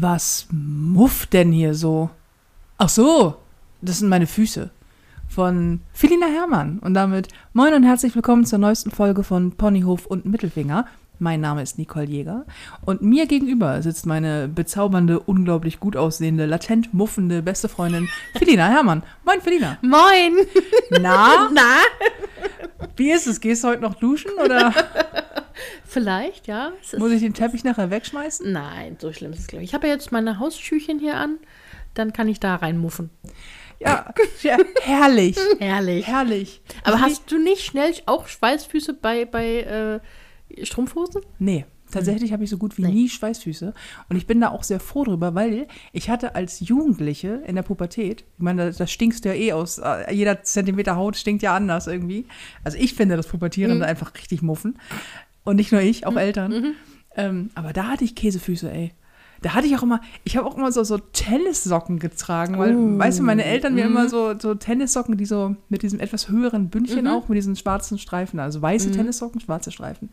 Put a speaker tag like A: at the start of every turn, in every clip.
A: Was mufft denn hier so? Ach so, das sind meine Füße. Von Filina Hermann. Und damit moin und herzlich willkommen zur neuesten Folge von Ponyhof und Mittelfinger. Mein Name ist Nicole Jäger und mir gegenüber sitzt meine bezaubernde, unglaublich gut aussehende, latent muffende beste Freundin Felina Hermann. Moin, Felina.
B: Moin.
A: Na?
B: Na?
A: Wie ist es? Gehst du heute noch duschen oder
B: Vielleicht, ja. Es
A: muss ich den Teppich nachher wegschmeißen?
B: Nein, so schlimm ist es, glaube ich. Ich habe ja jetzt meine Hausschüchen hier an. Dann kann ich da reinmuffen.
A: Ja, ja herrlich.
B: Herrlich.
A: Herrlich.
B: Aber
A: Also
B: hast du nicht schnell auch Schweißfüße bei, bei äh, Strumpfhosen?
A: Nee, tatsächlich habe ich so gut wie
B: Nee.
A: nie Schweißfüße. Und ich bin da auch sehr froh drüber, weil ich hatte als Jugendliche in der Pubertät, ich meine, da, da stinkst du ja eh aus, äh, jeder Zentimeter Haut stinkt ja anders irgendwie. Also ich finde das Pubertierende einfach richtig muffen. Und nicht nur ich, auch Eltern. Ähm, aber da hatte ich Käsefüße, ey. Da hatte ich auch immer, ich habe auch immer so, so Tennissocken getragen, weil,
B: Oh.
A: weißt du, meine Eltern mir immer so, so Tennissocken, die so mit diesem etwas höheren Bündchen auch, mit diesen schwarzen Streifen, also weiße Tennissocken, schwarze Streifen.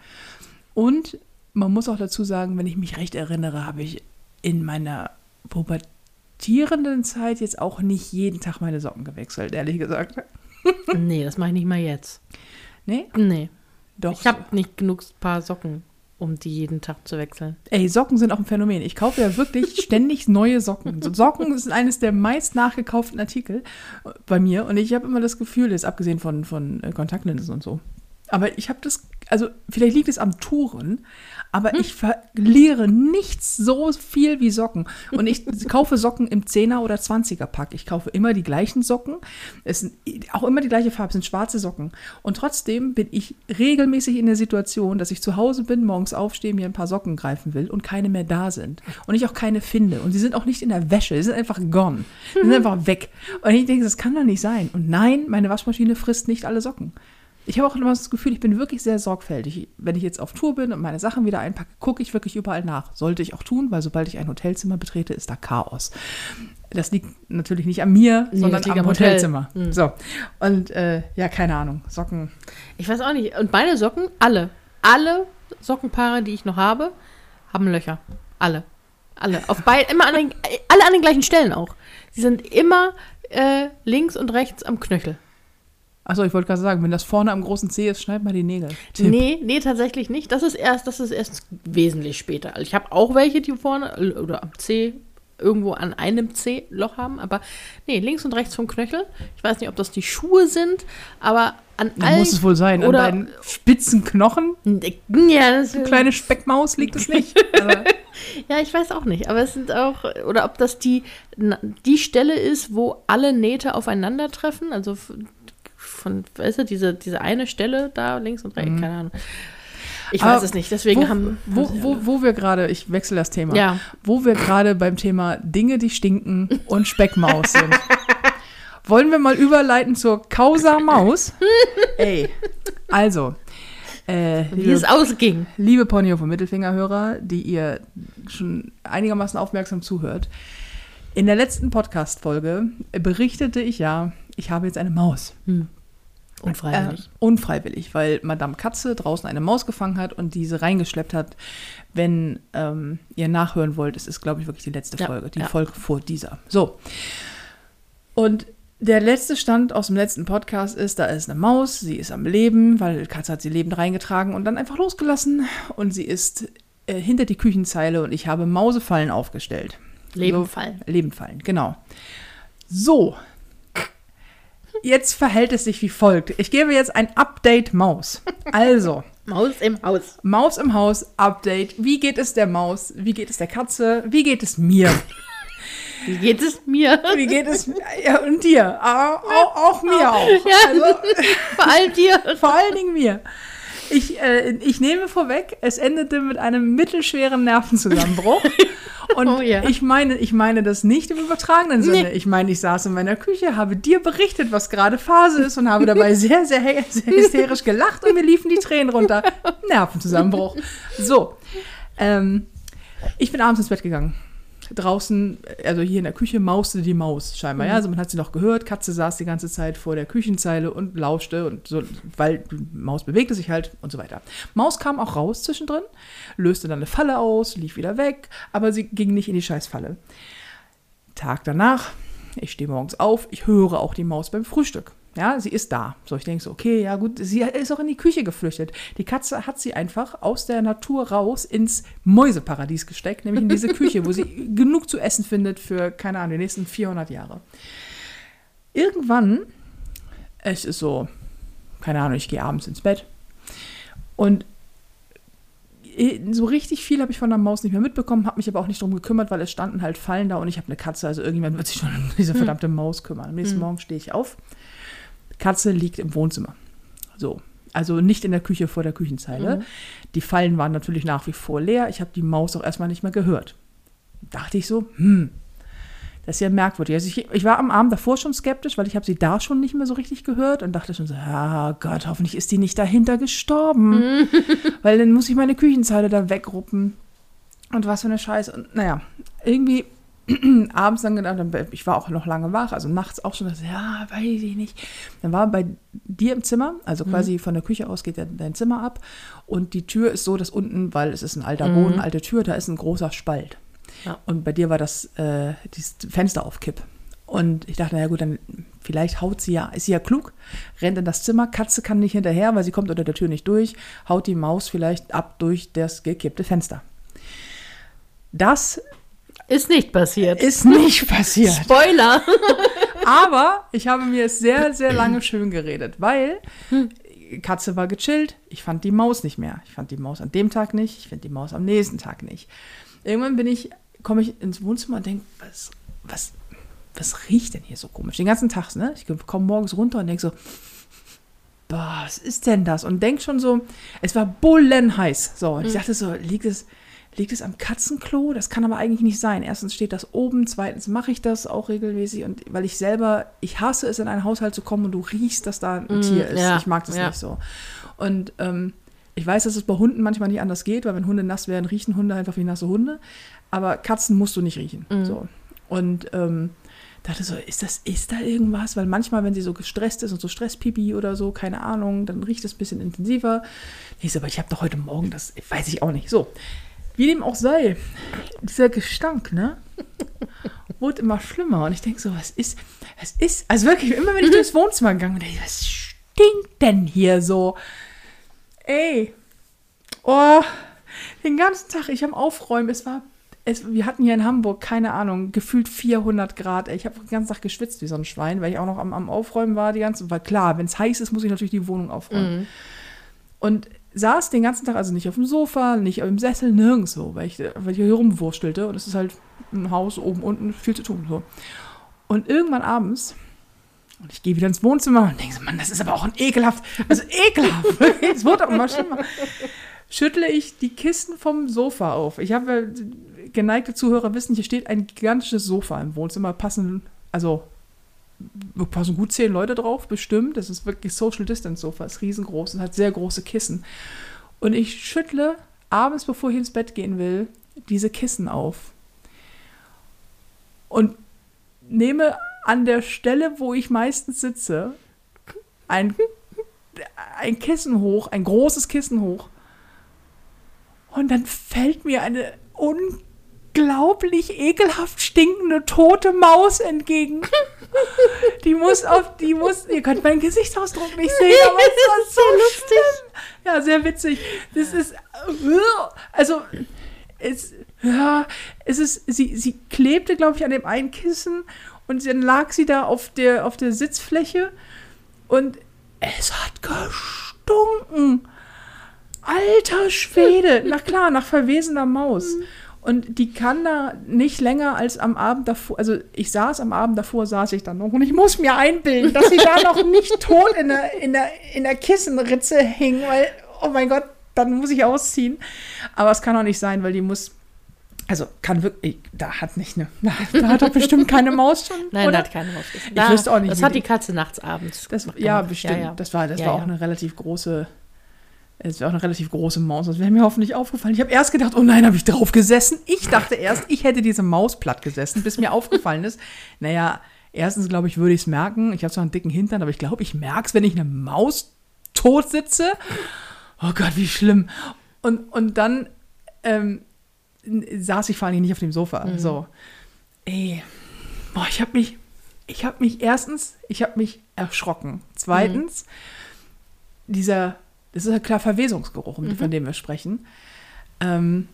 A: Und man muss auch dazu sagen, wenn ich mich recht erinnere, habe ich in meiner pubertierenden Zeit jetzt auch nicht jeden Tag meine Socken gewechselt, ehrlich gesagt.
B: nee, das mache ich nicht mal jetzt.
A: Nee?
B: Nee.
A: Doch.
B: Ich habe nicht genug Paar Socken, um die jeden Tag zu wechseln.
A: Ey, Socken sind auch ein Phänomen. Ich kaufe ja wirklich ständig neue Socken. So, Socken sind eines der meist nachgekauften Artikel bei mir. Und ich habe immer das Gefühl, jetzt abgesehen von, von äh, Kontaktlinsen und so. Aber ich habe das, also vielleicht liegt es am Touren, aber ich verliere nichts so viel wie Socken. Und ich kaufe Socken im 10er oder 20er Pack. Ich kaufe immer die gleichen Socken. Es sind auch immer die gleiche Farbe, es sind schwarze Socken. Und trotzdem bin ich regelmäßig in der Situation, dass ich zu Hause bin, morgens aufstehe, mir ein paar Socken greifen will und keine mehr da sind. Und ich auch keine finde. Und sie sind auch nicht in der Wäsche, sie sind einfach gone. Sie sind einfach weg. Und ich denke, das kann doch nicht sein. Und nein, meine Waschmaschine frisst nicht alle Socken. Ich habe auch immer das Gefühl, ich bin wirklich sehr sorgfältig. Wenn ich jetzt auf Tour bin und meine Sachen wieder einpacke, gucke ich wirklich überall nach. Sollte ich auch tun, weil sobald ich ein Hotelzimmer betrete, ist da Chaos. Das liegt natürlich nicht an mir,
B: Nee,
A: sondern am
B: am Hotel.
A: Hotelzimmer. So. Und äh, ja, keine Ahnung. Socken.
B: Ich weiß auch nicht. Und meine Socken, alle, alle Sockenpaare, die ich noch habe, haben Löcher. Alle. Alle. Auf beid, immer an den, alle an den gleichen Stellen auch. Sie sind immer äh, links und rechts am Knöchel.
A: Achso, ich wollte gerade sagen, wenn das vorne am großen C ist, schneid mal die Nägel. Tipp.
B: Nee, nee, tatsächlich nicht. Das ist erst, das ist erst wesentlich später. Also ich habe auch welche, die vorne äh, oder am C irgendwo an einem C Loch haben, aber nee, links und rechts vom Knöchel. Ich weiß nicht, ob das die Schuhe sind, aber an
A: Da
B: allen
A: muss es wohl sein. An
B: oder
A: deinen spitzen Knochen,
B: ja, das
A: eine kleine Speckmaus, liegt es nicht.
B: Ja, ich weiß auch nicht, aber es sind auch, oder ob das die, die Stelle ist, wo alle Nähte aufeinandertreffen, also von, weißt du, diese, diese eine Stelle da links und rechts, keine Ahnung. Ich
A: Aber
B: weiß es nicht, deswegen
A: wo,
B: haben,
A: wo, wo, wo wir gerade, ich wechsle das Thema,
B: Ja.
A: wo wir gerade beim Thema Dinge, die stinken und Speckmaus sind. Wollen wir mal überleiten zur Causa Maus? Ey, also, äh,
B: wie
A: liebe,
B: es ausging.
A: liebe Ponyhof und Mittelfingerhörer, die ihr schon einigermaßen aufmerksam zuhört, in der letzten Podcast-Folge berichtete ich ja, ich habe jetzt eine Maus.
B: Unfreiwillig.
A: Äh, unfreiwillig, weil Madame Katze draußen eine Maus gefangen hat und diese reingeschleppt hat. Wenn ähm, ihr nachhören wollt, es ist, glaube ich, wirklich die letzte
B: Ja,
A: Folge, die
B: ja.
A: Folge vor dieser. So. Und der letzte Stand aus dem letzten Podcast ist, da ist eine Maus, sie ist am Leben, weil Katze hat sie lebend reingetragen und dann einfach losgelassen und sie ist äh, hinter die Küchenzeile und ich habe Mausefallen aufgestellt.
B: Leben
A: so,
B: fallen.
A: Leben fallen, genau. So. Jetzt verhält es sich wie folgt. Ich gebe jetzt ein Update Maus. Also,
B: Maus im Haus.
A: Maus im Haus, Update. Wie geht es der Maus? Wie geht es der Katze? Wie geht es mir?
B: Wie geht es mir?
A: Wie geht es ja, und dir? Auch, auch, auch mir auch.
B: Ja.
A: Also,
B: Vor allem dir.
A: vor allen Dingen mir. Ich, äh, ich nehme vorweg, es endete mit einem mittelschweren Nervenzusammenbruch. Und
B: Oh ja.
A: ich meine, ich meine das nicht im übertragenen Sinne.
B: Nee.
A: Ich meine, ich saß in meiner Küche, habe dir berichtet, was gerade Phase ist und habe dabei sehr, sehr, sehr hysterisch gelacht und mir liefen die Tränen runter. Nervenzusammenbruch. So. Ähm, ich bin abends ins Bett gegangen. Draußen, also hier in der Küche, mauste die Maus scheinbar. Ja, also man hat sie noch gehört. Katze saß die ganze Zeit vor der Küchenzeile und lauschte und so, weil die Maus bewegte sich halt und so weiter. Maus kam auch raus zwischendrin, löste dann eine Falle aus, lief wieder weg, aber sie ging nicht in die Scheißfalle. Tag danach, ich stehe morgens auf, ich höre auch die Maus beim Frühstück. Ja, sie ist da. So, ich denke so, okay, ja gut, sie ist auch in die Küche geflüchtet. Die Katze hat sie einfach aus der Natur raus ins Mäuseparadies gesteckt, nämlich in diese Küche, wo sie genug zu essen findet für, keine Ahnung, die nächsten 400 Jahre. Irgendwann, es ist so, keine Ahnung, ich gehe abends ins Bett und so richtig viel habe ich von der Maus nicht mehr mitbekommen, habe mich aber auch nicht darum gekümmert, weil es standen halt Fallen da und ich habe eine Katze, also irgendjemand wird sich schon um diese verdammte Maus kümmern. Am nächsten
B: Mhm.
A: Morgen stehe ich auf, Katze liegt im Wohnzimmer. So, also nicht in der Küche vor der Küchenzeile.
B: Mhm.
A: Die Fallen waren natürlich nach wie vor leer. Ich habe die Maus auch erstmal nicht mehr gehört. Dachte ich so, hm, das ist ja merkwürdig. Also ich, ich war am Abend davor schon skeptisch, weil ich habe sie da schon nicht mehr so richtig gehört und dachte schon so, ah Gott, hoffentlich ist die nicht dahinter gestorben. weil dann muss ich meine Küchenzeile da wegruppen. Und was für eine Scheiße. Und naja, irgendwie abends dann gedacht, ich war auch noch lange wach, also nachts auch schon, dachte, ja, weiß ich nicht. Dann war bei dir im Zimmer, also quasi von der Küche aus geht ja dein Zimmer ab und die Tür ist so, dass unten, weil es ist ein alter Boden,
B: Mhm.
A: alte Tür, da ist ein großer Spalt.
B: Ja.
A: Und bei dir war das, äh, dieses Fenster auf Kipp. Und ich dachte, naja gut, dann vielleicht haut sie ja, ist sie ja klug, rennt in das Zimmer, Katze kann nicht hinterher, weil sie kommt unter der Tür nicht durch, haut die Maus vielleicht ab durch das gekippte Fenster. Das
B: Ist nicht passiert.
A: ist nicht passiert.
B: Spoiler.
A: Aber ich habe mir es sehr, sehr lange schön geredet, weil Katze war gechillt. Ich fand die Maus nicht mehr. Ich fand die Maus an dem Tag nicht. Ich finde die Maus am nächsten Tag nicht. Irgendwann bin ich, komme ich ins Wohnzimmer und denke, was, was, was riecht denn hier so komisch? Den ganzen Tag, ne? Ich komme morgens runter und denke so, boah, was ist denn das? Und denk schon so, es war bullenheiß. So, und ich dachte so, liegt es, liegt es am Katzenklo? Das kann aber eigentlich nicht sein. Erstens steht das oben, zweitens mache ich das auch regelmäßig und weil ich selber, ich hasse es, in einen Haushalt zu kommen und du riechst, dass da ein
B: Mm,
A: Tier ist.
B: ja,
A: ich mag das
B: ja.
A: nicht so. Und ähm, ich weiß, dass es bei Hunden manchmal nicht anders geht, weil wenn Hunde nass werden, riechen Hunde einfach wie nasse Hunde. Aber Katzen musst du nicht riechen.
B: Mhm.
A: So. Und ähm, dachte so, ist das, ist da irgendwas? Weil manchmal, wenn sie so gestresst ist und so Stresspipi oder so, keine Ahnung, dann riecht es ein bisschen intensiver. Ich so, aber ich habe doch heute Morgen das, weiß ich auch nicht. So, wie dem auch sei, dieser Gestank, ne? Wurde immer schlimmer. Und ich denke so, was ist, was ist, also wirklich, immer wenn ich durchs Wohnzimmer gegangen bin, denke ich, was stinkt denn hier so? Ey, oh, den ganzen Tag, ich am Aufräumen, es war, es, wir hatten hier in Hamburg, keine Ahnung, gefühlt 400 Grad. Ey. Ich habe den ganzen Tag geschwitzt wie so ein Schwein, weil ich auch noch am, am Aufräumen war, die ganze, weil klar, wenn es heiß ist, muss ich natürlich die Wohnung aufräumen.
B: Mhm.
A: Und saß den ganzen Tag, also nicht auf dem Sofa, nicht im Sessel, nirgendwo, weil ich, weil ich hier rumwurstelte. Und es ist halt ein Haus oben, unten, viel zu tun. So. Und irgendwann abends, und ich gehe wieder ins Wohnzimmer und denke so, Mann, das ist aber auch ein ekelhaft, also ekelhaft. Es wurde auch immer schlimmer. Schüttle ich die Kisten vom Sofa auf. Ich habe, geneigte Zuhörer wissen, hier steht ein gigantisches Sofa im Wohnzimmer, passen, also passen gut zehn Leute drauf, bestimmt. Das ist wirklich Social Distance Sofa, ist riesengroß und hat sehr große Kissen. Und ich schüttle abends, bevor ich ins Bett gehen will, diese Kissen auf. Und nehme an der Stelle, wo ich meistens sitze, ein, ein Kissen hoch, ein großes Kissen hoch. Und dann fällt mir eine unglaublich ekelhaft stinkende tote Maus entgegen. Die muss auf, die muss, ihr könnt meinen Gesichtsausdruck nicht sehen, aber es war so lustig. Ja, sehr witzig. Das ist, also, es, ja, es ist, sie, sie klebte, glaube ich, an dem einen Kissen und dann lag sie da auf der, auf der Sitzfläche und es hat gestunken. Alter Schwede. Na klar, nach verwesener Maus. Und die kann da nicht länger als am Abend davor, also ich saß am Abend davor, saß ich dann noch und ich muss mir einbilden, dass sie da noch nicht tot in der, in der, in der Kissenritze hing, weil, oh mein Gott, dann muss ich ausziehen. Aber es kann auch nicht sein, weil die muss, also kann wirklich, da hat nicht eine, da hat doch bestimmt keine Maus schon,
B: Nein,
A: oder?
B: da hat keine Maus.
A: Ich wüsste auch nicht,
B: Das hat
A: die-
B: Katze nachts abends.
A: Das, ja, bestimmt.
B: Ja, ja.
A: Das war, das
B: Ja,
A: war auch eine relativ große, Es wäre auch eine relativ große Maus, das wäre mir hoffentlich aufgefallen. Ich habe erst gedacht, oh nein, habe ich drauf gesessen? Ich dachte erst, ich hätte diese Maus platt gesessen, bis mir aufgefallen ist. Naja, erstens glaube ich, würde ich es merken. Ich habe zwar einen dicken Hintern, aber ich glaube, ich merke es, wenn ich eine Maus tot sitze. Oh Gott, wie schlimm. Und, und dann ähm, saß ich vor allem nicht auf dem Sofa.
B: Mhm.
A: So, ey, boah, ich habe mich, ich habe mich erstens, ich habe mich erschrocken. Zweitens, dieser, das ist ja klar Verwesungsgeruch, um- von dem wir sprechen. Ähm,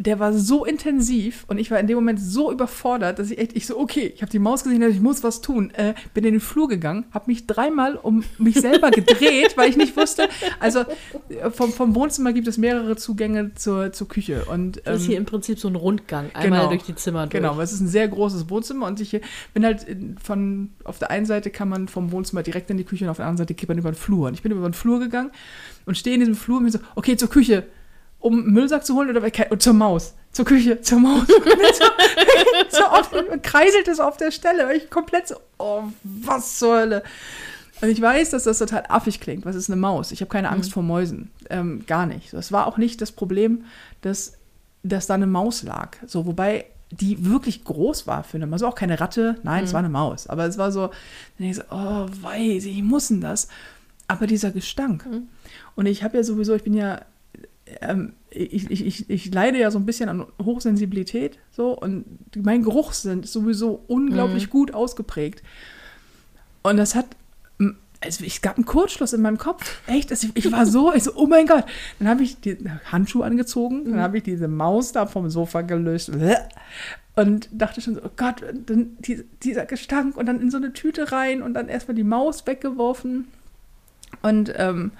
A: der war so intensiv und ich war in dem Moment so überfordert, dass ich echt, ich so, okay, ich habe die Maus gesehen, ich muss was tun. Äh, bin in den Flur gegangen, habe mich dreimal um mich selber gedreht, weil ich nicht wusste. Also äh, vom, vom Wohnzimmer gibt es mehrere Zugänge zur, zur Küche. Und,
B: Das ist
A: ähm,
B: hier im Prinzip so ein Rundgang, einmal
A: Genau.
B: durch die Zimmer durch.
A: Genau, es ist ein sehr großes Wohnzimmer und ich bin halt von, auf der einen Seite kann man vom Wohnzimmer direkt in die Küche und auf der anderen Seite geht man über den Flur. Und ich bin über den Flur gegangen und stehe in diesem Flur und bin so, okay, zur Küche, um einen Müllsack zu holen oder und zur Maus. Zur Küche, zur Maus. Und kreiselt es auf der Stelle. Ich komplett so, oh, was zur Hölle. Und ich weiß, dass das total affig klingt. Was ist eine Maus? Ich habe keine Angst vor Mäusen. Ähm, gar nicht. Das war auch nicht das Problem, dass, dass da eine Maus lag. So, wobei die wirklich groß war für eine Maus. Also auch keine Ratte. Nein, es war eine Maus. Aber es war so, ich so, oh, weiß, ich muss denn das? Aber dieser Gestank. Und ich habe ja sowieso, ich bin ja, ähm, ich, ich, ich, leide ja so ein bisschen an Hochsensibilität. So, und mein Geruchssinn ist sowieso unglaublich gut ausgeprägt. Und das hat, also es gab einen Kurzschluss in meinem Kopf. Echt, also ich, war so, ich so, oh mein Gott. Dann habe ich die Handschuhe angezogen, dann habe ich diese Maus da vom Sofa gelöst und dachte schon so, oh Gott, dann die, dieser Gestank und dann in so eine Tüte rein und dann erstmal die Maus weggeworfen. Und ähm,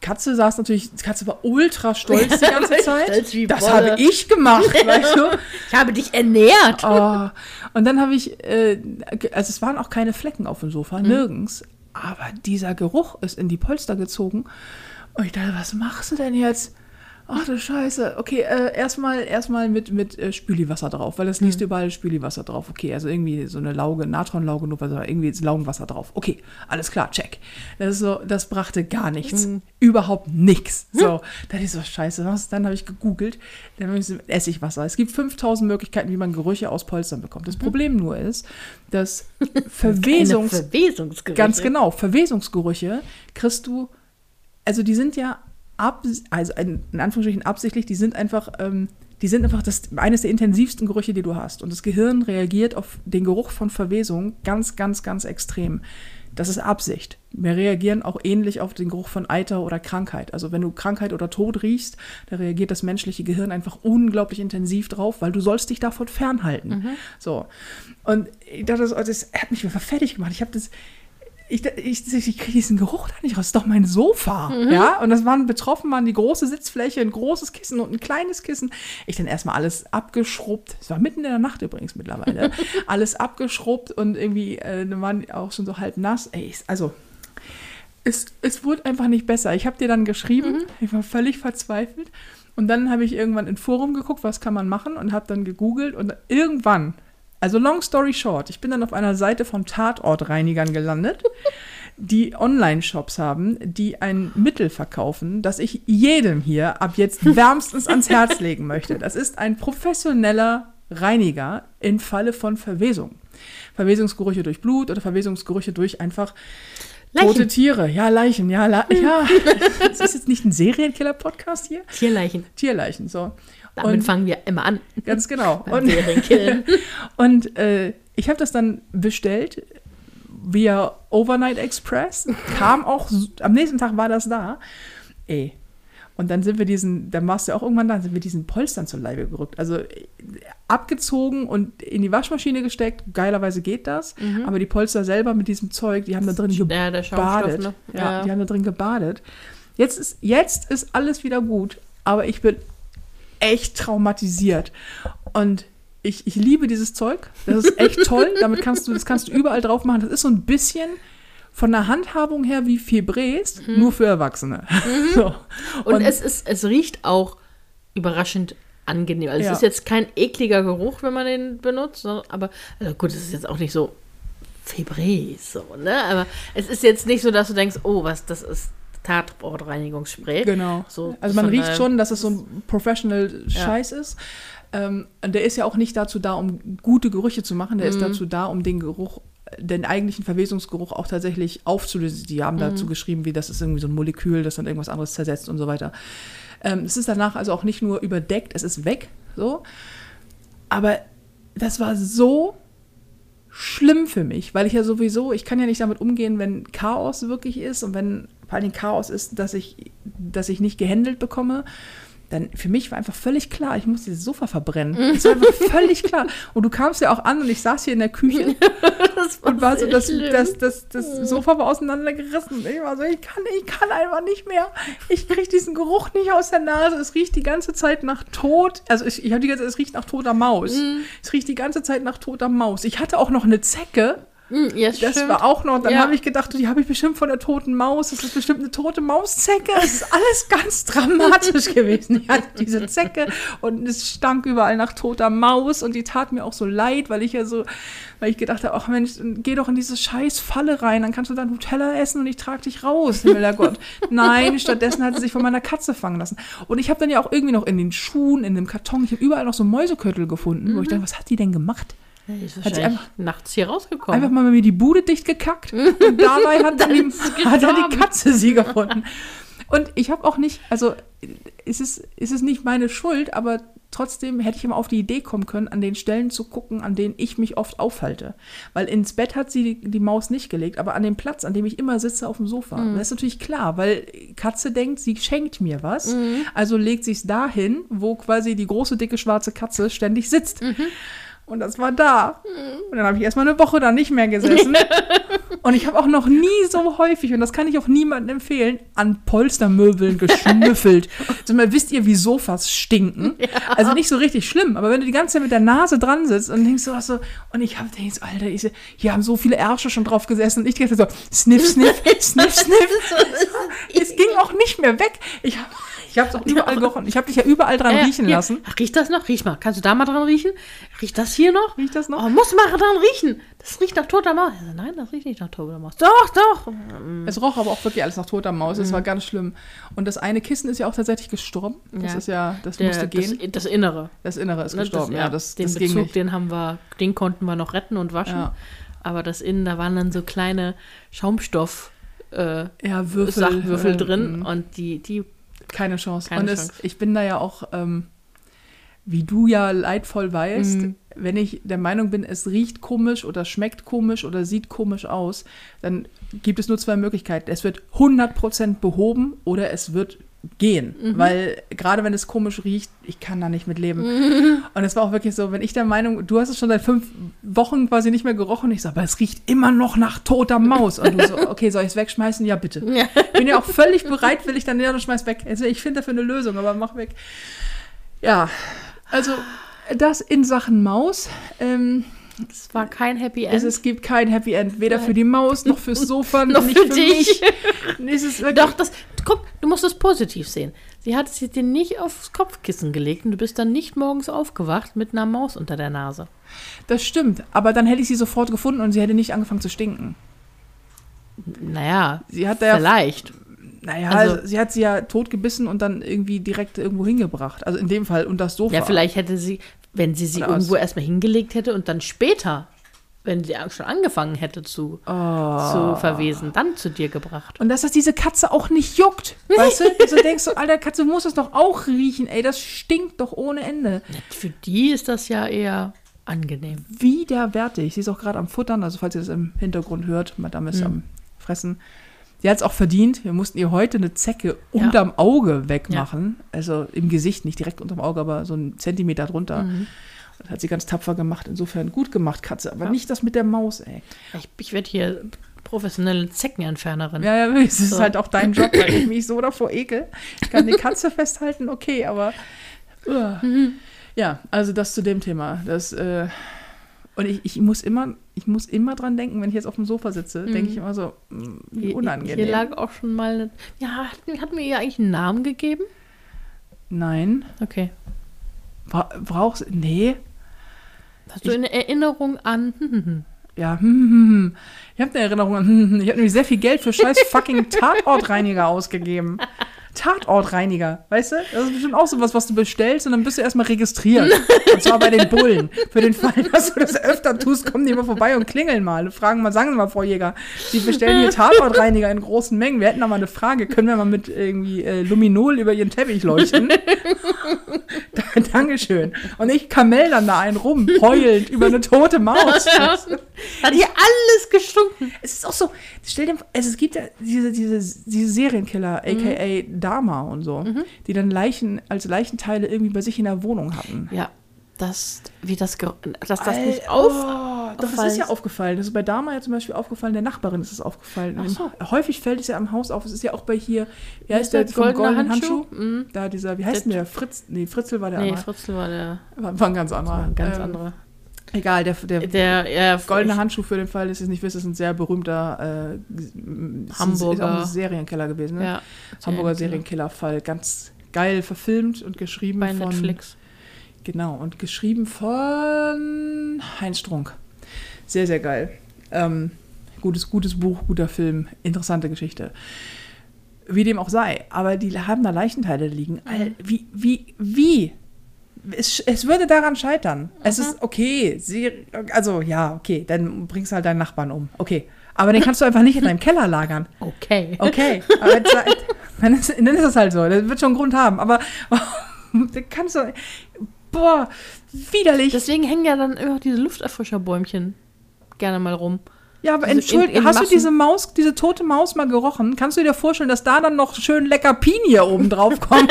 A: Katze saß natürlich, Katze war ultra stolz die ganze Zeit. Das habe ich gemacht, weißt du?
B: Ich habe dich ernährt.
A: Oh. Und dann habe ich, äh, also es waren auch keine Flecken auf dem Sofa, nirgends. Aber dieser Geruch ist in die Polster gezogen. Und ich dachte, was machst du denn jetzt? Ach du Scheiße. Okay, äh, erstmal erstmal mit, mit äh, Spüliwasser drauf, weil das liest überall Spüliwasser drauf. Okay, also irgendwie so eine Lauge, Natronlauge, nur also irgendwie ist Laugenwasser drauf. Okay, alles klar, check. Das ist so, das brachte gar nichts. Überhaupt nichts. So, da ist so scheiße. Was? Dann habe ich gegoogelt. Dann habe ich so, Essigwasser. Es gibt 5000 Möglichkeiten, wie man Gerüche aus Polstern bekommt. Das Problem nur ist, dass Verwesungs
B: Verwesungsgerüche.
A: Ganz genau. Verwesungsgerüche kriegst du, also die sind ja ab, also in Anführungsstrichen absichtlich, die sind einfach, ähm, die sind einfach das, eines der intensivsten Gerüche, die du hast. Und das Gehirn reagiert auf den Geruch von Verwesung ganz, ganz, ganz extrem. Das ist Absicht. Wir reagieren auch ähnlich auf den Geruch von Eiter oder Krankheit. Also wenn du Krankheit oder Tod riechst, da reagiert das menschliche Gehirn einfach unglaublich intensiv drauf, weil du sollst dich davon fernhalten. So. Und ich dachte, das, das hat mich einfach fertig gemacht. Ich habe das, ich, ich, ich kriege diesen Geruch da nicht raus. Das ist doch mein Sofa. Ja, und das waren betroffen, waren die große Sitzfläche, ein großes Kissen und ein kleines Kissen. Ich dann erstmal alles abgeschrubbt. Es war mitten in der Nacht übrigens mittlerweile. alles abgeschrubbt und irgendwie äh, waren die auch schon so halb nass. Ey, ich, also. Es, es wurde einfach nicht besser. Ich habe dir dann geschrieben, ich war völlig verzweifelt. Und dann habe ich irgendwann in Forum geguckt, was kann man machen und habe dann gegoogelt und irgendwann, also long story short, ich bin dann auf einer Seite von Tatortreinigern gelandet, die Online-Shops haben, die ein Mittel verkaufen, das ich jedem hier ab jetzt wärmstens ans Herz legen möchte. Das ist ein professioneller Reiniger im Falle von Verwesung. Verwesungsgerüche durch Blut oder Verwesungsgerüche durch einfach
B: Leichen.
A: tote Tiere. Ja, Leichen, ja, La ja. Das ist jetzt nicht ein Serienkiller-Podcast hier.
B: Tierleichen.
A: Tierleichen, so.
B: Damit
A: Und-
B: fangen wir immer an.
A: Ganz genau. Und, und äh, ich habe das dann bestellt via Overnight Express. Kam auch, am nächsten Tag war das da. Ey. Und dann sind wir diesen, dann warst du auch irgendwann da, sind wir diesen Polstern zur Leibe gerückt. Also äh, abgezogen und in die Waschmaschine gesteckt. Geilerweise geht das. Aber die Polster selber mit diesem Zeug, die haben da drin
B: Mhm. Ja,
A: gebadet.
B: ne?
A: Ja,
B: Ja.
A: die haben da drin gebadet. Jetzt ist, jetzt ist alles wieder gut. Aber ich bin echt traumatisiert. Und ich, ich liebe dieses Zeug. Das ist echt toll. Damit kannst du, das kannst du überall drauf machen. Das ist so ein bisschen von der Handhabung her wie Febrés, nur für Erwachsene. So.
B: Und, es, ist, es riecht auch überraschend angenehm. Also
A: Ja.
B: es ist jetzt kein ekliger Geruch, wenn man den benutzt, aber also gut, es ist jetzt auch nicht so Febrés, so, ne? Aber es ist jetzt nicht so, dass du denkst, oh, was, das ist Tatortreinigungsspray.
A: Genau.
B: So,
A: also man riecht
B: äh,
A: schon, dass es so ein Professional Scheiß ist. Ähm, der ist ja auch nicht dazu da, um gute Gerüche zu machen. Der ist dazu da, um den Geruch, den eigentlichen Verwesungsgeruch auch tatsächlich aufzulösen. Die haben dazu geschrieben, wie das ist irgendwie so ein Molekül, das dann irgendwas anderes zersetzt und so weiter. Ähm, es ist danach also auch nicht nur überdeckt, es ist weg. So. Aber das war so schlimm für mich, weil ich ja sowieso, ich kann ja nicht damit umgehen, wenn Chaos wirklich ist und wenn vor allem Chaos ist, dass ich, dass ich nicht gehandelt bekomme. Dann für mich war einfach völlig klar, ich muss dieses Sofa verbrennen. Das war einfach völlig klar. Und du kamst ja auch an und ich saß hier in der Küche
B: das
A: und war so, das, das, das, das Sofa war auseinandergerissen. Ich war so, ich kann, ich kann einfach nicht mehr. Ich kriege diesen Geruch nicht aus der Nase. Es riecht die ganze Zeit nach Tod. Also ich, ich habe die ganze Zeit, es riecht nach toter Maus.
B: Mhm.
A: Es riecht die ganze Zeit nach toter Maus. Ich hatte auch noch eine Zecke.
B: Mm, ja,
A: Das
B: stimmt.
A: war auch noch, dann
B: Ja.
A: habe ich gedacht, die habe ich bestimmt von der toten Maus. Das ist bestimmt eine tote Mauszecke. Das ist alles ganz dramatisch gewesen. Ich hatte diese Zecke und es stank überall nach toter Maus und die tat mir auch so leid, weil ich ja so, weil ich gedacht habe, ach Mensch, geh doch in diese scheiß Falle rein, dann kannst du dann Nutella essen und ich trage dich raus, Himmler Gott. Nein, stattdessen hat sie sich von meiner Katze fangen lassen. Und ich habe dann ja auch irgendwie noch in den Schuhen, in dem Karton, ich habe überall noch so Mäuseköttel gefunden, wo ich dachte, was hat die denn gemacht?
B: Ist
A: Hat sie
B: wahrscheinlich nachts hier rausgekommen.
A: Einfach mal bei mir die Bude dicht gekackt und dabei hat dann, die, hat dann die. Katze sie gefunden. Und ich habe auch nicht, also ist es, ist es nicht meine Schuld, aber trotzdem hätte ich immer auf die Idee kommen können, an den Stellen zu gucken, an denen ich mich oft aufhalte. Weil ins Bett hat sie die, die Maus nicht gelegt, aber an dem Platz, an dem ich immer sitze auf dem Sofa. Das ist natürlich klar, weil Katze denkt, sie schenkt mir was. Also legt sie es dahin, wo quasi die große, dicke, schwarze Katze ständig sitzt. Und das war da. Und dann habe ich erstmal eine Woche da nicht mehr gesessen. Und ich habe auch noch nie so häufig, und das kann ich auch niemandem empfehlen, an Polstermöbeln geschnüffelt. Also mal, wisst ihr, wie Sofas stinken? Also nicht so richtig schlimm, aber wenn du die ganze Zeit mit der Nase dran sitzt und denkst so, ach so und ich habe denkst, Alter, ich, hier haben so viele Ärsche schon drauf gesessen und ich dachte so, sniff, sniff, sniff, sniff. Es ging auch nicht mehr weg. Ich habe ich hab's auch überall gerochen. Ich habe dich ja überall dran
B: Ja,
A: riechen
B: hier.
A: lassen.
B: Ach, riecht das noch? Riech mal. Kannst du da mal dran riechen? Riecht das hier noch?
A: Riecht das noch?
B: Oh, muss mal dran riechen. Das riecht nach toter Maus. Ich so, Nein, das riecht nicht nach toter Maus. Doch, doch.
A: Es roch aber auch wirklich alles nach toter Maus. Es war ganz schlimm. Und das eine Kissen ist ja auch tatsächlich gestorben. Das
B: Mhm. Ja.
A: ist ja, das
B: Der,
A: musste gehen.
B: Das, das Innere.
A: Das, Innere ist
B: Ne,
A: gestorben.
B: das,
A: ja, das,
B: den
A: das ging
B: Bezug,
A: nicht.
B: den haben wir, den konnten wir noch retten und waschen.
A: Ja.
B: Aber das Innen, da waren dann so kleine Schaumstoff. Äh,
A: Ja, Würfel.
B: Sachwürfel
A: äh,
B: drin
A: mh,
B: und die, die
A: Keine Chance.
B: Keine
A: und es,
B: Chance.
A: ich bin da ja auch, ähm, wie du ja leidvoll weißt,
B: Mhm.
A: wenn ich der Meinung bin, es riecht komisch oder schmeckt komisch oder sieht komisch aus, dann gibt es nur zwei Möglichkeiten. Es wird 100% behoben oder es wird gehen.
B: Mhm.
A: Weil gerade wenn es komisch riecht, ich kann da nicht mit leben. Und es war auch wirklich so, wenn ich der Meinung, du hast es schon seit fünf Wochen quasi nicht mehr gerochen, ich so, aber es riecht immer noch nach toter Maus. Und du so, okay, soll ich es wegschmeißen? Ja, bitte.
B: Ja.
A: Bin ja auch völlig bereit, will ich dann, ja, dann schmeiß weg. Also ich finde dafür eine Lösung, aber mach weg. Ja, also das in Sachen Maus. Ähm,
B: Es war kein Happy End.
A: es, es gibt kein Happy End, weder für die Maus noch fürs Sofa,
B: Noch
A: nicht
B: für
A: für
B: dich. Doch, das, guck, du musst es positiv sehen. Sie hat es dir nicht aufs Kopfkissen gelegt und du bist dann nicht morgens aufgewacht mit einer Maus unter der Nase.
A: das stimmt. Aber dann hätte ich sie sofort gefunden und sie hätte nicht angefangen zu stinken.
B: Naja,
A: Sie hat
B: vielleicht.
A: Naja,
B: Also-
A: also, sie hat sie ja totgebissen und dann irgendwie direkt irgendwo hingebracht. Also in dem Fall und das Sofa.
B: Ja, vielleicht hätte sie, wenn sie sie
A: Oder
B: irgendwo
A: aus-
B: erstmal hingelegt hätte und dann später, wenn sie schon angefangen hätte zu,
A: Oh.
B: zu verwesen, dann zu dir gebracht.
A: Und dass das diese Katze auch nicht juckt. Weißt du? Also denkst du, alter Katze muss es doch auch riechen. Ey, das stinkt doch ohne Ende.
B: Für die ist das ja eher angenehm.
A: Widerwärtig. Sie ist auch gerade am Futtern. Also falls ihr das im Hintergrund hört, Madame
B: Hm.
A: ist am Fressen. Sie hat es auch verdient. Wir mussten ihr heute eine Zecke unterm Auge wegmachen. Also im Gesicht, nicht direkt unterm Auge, aber so einen Zentimeter drunter.
B: Mhm.
A: Das hat sie ganz tapfer gemacht. Insofern gut gemacht, Katze. Aber
B: Ja.
A: nicht das mit der Maus, ey.
B: Ich, ich werde hier professionelle Zeckenentfernerin.
A: Ja, ja, es ist
B: So.
A: halt auch dein Job, weil ich mich so davor ekel. Ich kann die Katze festhalten, okay, aber. Uah. Ja, also das zu dem Thema. Das, äh, und ich, ich muss immer, ich muss immer dran denken, wenn ich jetzt auf dem Sofa sitze, denke ich immer so, mm, wie unangenehm.
B: Hier lag auch schon mal. eine- Ja, hat, mir ihr eigentlich einen Namen gegeben?
A: Nein.
B: Okay.
A: Bra brauchst Nee.
B: Hast du eine Erinnerung an? Hm, hm, hm.
A: ja, hm, hm, hm. Ich habe eine Erinnerung an, hm, hm. ich habe nämlich sehr viel Geld für scheiß fucking Tatortreiniger ausgegeben. Tatortreiniger, weißt du? Das ist bestimmt auch sowas, was du bestellst und dann bist du erstmal registriert. Und zwar bei den Bullen. Für den Fall, dass du das öfter tust, kommen die immer vorbei und klingeln mal. Fragen mal, sagen Sie mal, Frau Jäger, Sie bestellen hier Tatortreiniger in großen Mengen. Wir hätten da mal eine Frage. Können wir mal mit irgendwie äh, Luminol über Ihren Teppich leuchten? Dankeschön. Und ich kamell dann da einen rum, heulend über eine tote Maus.
B: Hat hier alles gestunken.
A: Es ist auch so, stell dir vor, also es gibt ja diese, diese, diese Serienkiller, aka Dama und so, die dann Leichen als Leichenteile irgendwie bei sich in der Wohnung hatten.
B: Ja, das, wie das, dass das
A: Al-
B: nicht auf.
A: Oh, doch, das ist ja aufgefallen. Das ist bei Dama ja zum Beispiel aufgefallen, der Nachbarin ist es aufgefallen.
B: So.
A: Häufig fällt es ja am Haus auf. Es ist ja auch bei hier, wie heißt
B: ist
A: der,
B: der
A: vom
B: goldene
A: goldenen
B: Handschuh?
A: Handschuh?
B: Mhm.
A: Da dieser, wie heißt denn der? Fritz, nee, Fritzel war der
B: Nee,
A: andere.
B: Fritzl war der
A: War, war ein ganz anderer.
B: ein ganz
A: Ähm,
B: anderer.
A: Egal, der, der,
B: Der, ja,
A: Goldene Handschuh für den Fall, dass ihr es nicht wisst, ist ein sehr berühmter äh,
B: Hamburger.
A: auch ein Serienkiller gewesen. Ne?
B: Ja,
A: Hamburger
B: Serienkiller.
A: Serienkiller-Fall. Ganz geil verfilmt und geschrieben
B: bei
A: von.
B: Netflix.
A: Genau, und geschrieben von Heinz Strunk. Sehr, sehr geil. Ähm, gutes, gutes Buch, guter Film, interessante Geschichte. Wie dem auch sei, aber die haben da Leichenteile liegen. Wie, wie, wie? Es, es würde daran scheitern. Es ist okay, sie, also ja, okay, dann bringst du halt deinen Nachbarn um. Okay. Aber den kannst du einfach nicht in deinem Keller lagern.
B: Okay.
A: Okay, aber jetzt, dann, ist, dann ist es halt so. Das wird schon einen Grund haben. Aber da kannst du. Boah, widerlich.
B: Deswegen hängen ja dann immer diese Lufterfrischerbäumchen gerne mal rum.
A: ja, aber entschuldige, hast du
B: Massen.
A: diese Maus, diese tote Maus mal gerochen? Kannst du dir vorstellen, dass da dann noch schön lecker Pinie oben drauf kommt?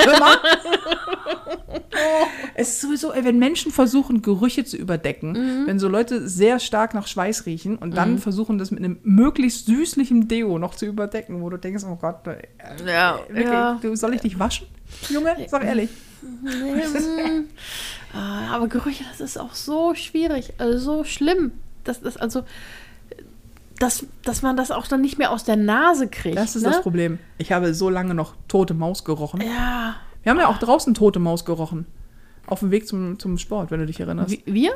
A: Es ist sowieso, ey, wenn Menschen versuchen, Gerüche zu überdecken,
B: Mhm.
A: wenn so Leute sehr stark nach Schweiß riechen und dann versuchen, das mit einem möglichst süßlichen Deo noch zu überdecken, wo du denkst, oh Gott, äh,
B: Ja,
A: wirklich,
B: ja.
A: du, soll ich dich waschen, Junge? Sag ehrlich.
B: Ah, aber Gerüche, das ist auch so schwierig, also so schlimm. Das ist also, dass, dass man das auch dann nicht mehr aus der Nase kriegt.
A: Das ist
B: ne?
A: das Problem. Ich habe so lange noch tote Maus gerochen.
B: Ja.
A: Wir haben ja auch draußen tote Maus gerochen. Auf dem Weg zum, zum Sport, wenn du dich erinnerst.
B: Wir?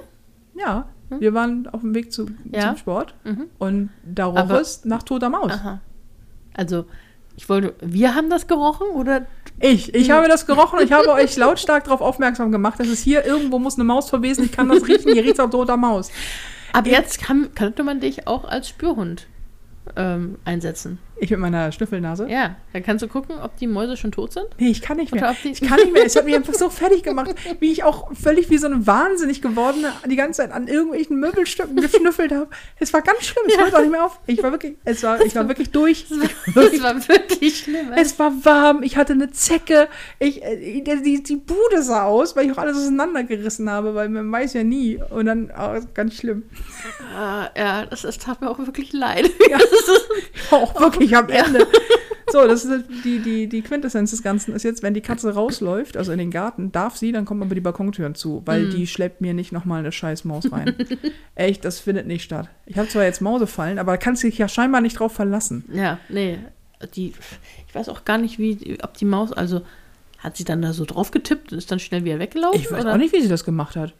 A: Ja, wir waren auf dem Weg zu,
B: Ja.
A: zum Sport
B: Mhm.
A: und da roch
B: Aber-
A: es nach toter Maus.
B: Aha. Also, ich wollte, wir haben das gerochen oder?
A: Ich, ich habe das gerochen und ich habe euch lautstark darauf aufmerksam gemacht, dass es hier irgendwo muss eine Maus verwesen. Ich kann das riechen, hier riecht es auch toter Maus.
B: Ab jetzt kann, könnte man dich auch als Spürhund ähm, einsetzen.
A: Ich mit meiner Schnüffelnase.
B: Ja, dann kannst du gucken, ob die Mäuse schon tot sind.
A: Nee, ich kann nicht mehr. Ich kann nicht mehr. Es hat mich einfach so fertig gemacht, wie ich auch völlig wie so eine Wahnsinnig gewordene die ganze Zeit an irgendwelchen Möbelstücken geschnüffelt habe. Es war ganz schlimm. Es hört auch nicht mehr auf. Ich war wirklich, es war, ich war wirklich durch. Ich war
B: Das
A: wirklich,
B: war wirklich schlimm.
A: es war warm. Ich hatte eine Zecke. Ich, äh, die, die, Bude sah aus, weil ich auch alles auseinandergerissen habe, weil man weiß ja nie. Und dann, oh, ganz schlimm.
B: Ah, ja, das, das tat mir auch wirklich leid.
A: Ich war auch wirklich am Ende. So, das ist die, die, die Quintessenz des Ganzen ist jetzt, wenn die Katze rausläuft, also in den Garten, darf sie, dann kommt man über die Balkontüren zu, weil
B: Mhm.
A: die schleppt mir nicht nochmal eine scheiß Maus rein. Echt, das findet nicht statt. Ich habe zwar jetzt Mausefallen, aber da kannst du dich ja scheinbar nicht drauf verlassen.
B: Ja, nee. Die, ich weiß auch gar nicht, wie, ob die Maus, also hat sie dann da so drauf getippt und ist dann schnell wieder weggelaufen?
A: Ich weiß
B: oder?
A: auch nicht, wie sie das gemacht hat.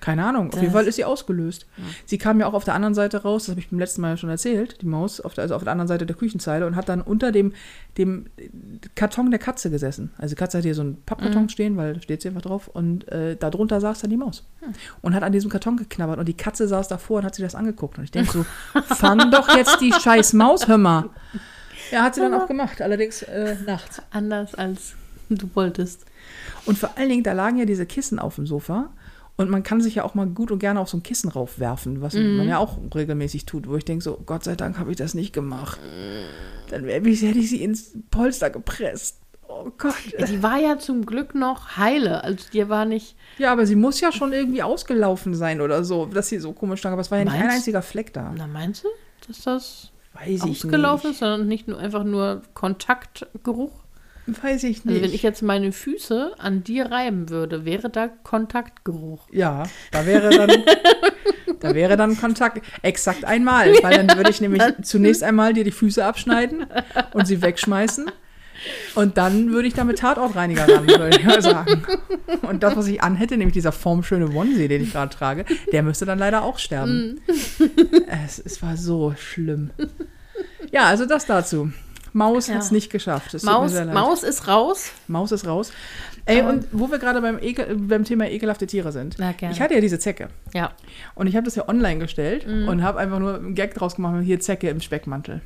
A: Keine Ahnung. Auf jeden Fall ist sie ausgelöst. Sie kam ja auch auf der anderen Seite raus, das habe ich beim letzten Mal ja schon erzählt, die Maus, auf der, also auf der anderen Seite der Küchenzeile und hat dann unter dem, dem Karton der Katze gesessen. Also die Katze hat hier so einen Pappkarton stehen, weil da steht sie einfach drauf und äh, darunter saß dann die Maus. Und hat an diesem Karton geknabbert und die Katze saß davor und hat sich das angeguckt. Und ich denke so, fang doch jetzt die scheiß Maus, hör mal. Ja, hat sie dann auch gemacht, allerdings äh, nachts.
B: Anders als du wolltest.
A: Und vor allen Dingen, da lagen ja diese Kissen auf dem Sofa. Und man kann sich ja auch mal gut und gerne auf so ein Kissen raufwerfen, was man ja auch regelmäßig tut, wo ich denke, so, Gott sei Dank habe ich das nicht gemacht. Dann hätte ich sie ins Polster gepresst. Oh Gott.
B: Die war ja zum Glück noch heile. Also die war nicht.
A: Ja, aber sie muss ja schon irgendwie ausgelaufen sein oder so, dass sie so komisch stand. Aber es war ja nicht ein
B: Meinst-
A: einziger Fleck da.
B: Na, meinst du, dass das
A: Weiß
B: ausgelaufen ist, sondern nicht nur einfach nur Kontaktgeruch?
A: Weiß ich
B: Also
A: nicht.
B: wenn ich jetzt meine Füße an dir reiben würde, wäre da Kontaktgeruch.
A: ja, da wäre dann, da wäre dann Kontakt. Exakt einmal, weil dann würde ich nämlich zunächst einmal dir die Füße abschneiden und sie wegschmeißen. Und dann würde ich da mit Tatortreiniger ran, würde ich mal sagen. Und das, was ich anhätte, nämlich dieser formschöne Onesie, den ich gerade trage, der müsste dann leider auch sterben. es, es war so schlimm. Ja, also das dazu. Maus
B: Ja.
A: hat es nicht geschafft.
B: Maus. Maus ist raus.
A: Maus ist raus. Ey,
B: Ähm.
A: und wo wir gerade beim, Ekel, beim Thema ekelhafte Tiere sind.
B: Na, gerne.
A: Ich hatte ja diese Zecke.
B: Ja.
A: Und ich habe das ja online gestellt
B: Mhm.
A: und habe einfach nur einen Gag draus gemacht, hier Zecke im Speckmantel.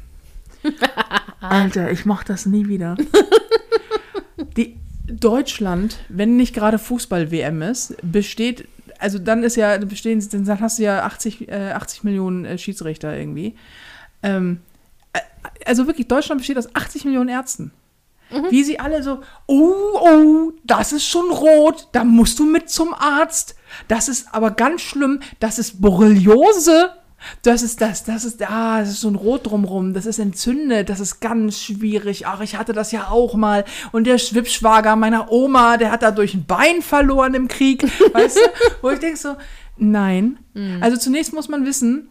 A: Alter, ich mach das nie wieder. Die Deutschland, wenn nicht gerade Fußball-WM ist, besteht, also dann ist ja, bestehen, dann hast du ja 80, äh, 80 Millionen äh, Schiedsrichter irgendwie. Ähm, äh, also wirklich, Deutschland besteht aus 80 Millionen Ärzten. Wie sie alle so, oh, oh, das ist schon rot, da musst du mit zum Arzt. Das ist aber ganz schlimm, das ist Borreliose. Das ist das, das ist, ah, das ist so ein Rot drumrum, das ist entzündet, das ist ganz schwierig. Ach, ich hatte das ja auch mal. Und der Schwippschwager meiner Oma, der hat dadurch ein Bein verloren im Krieg. Weißt du? Wo ich denke so, nein. Also zunächst muss man wissen,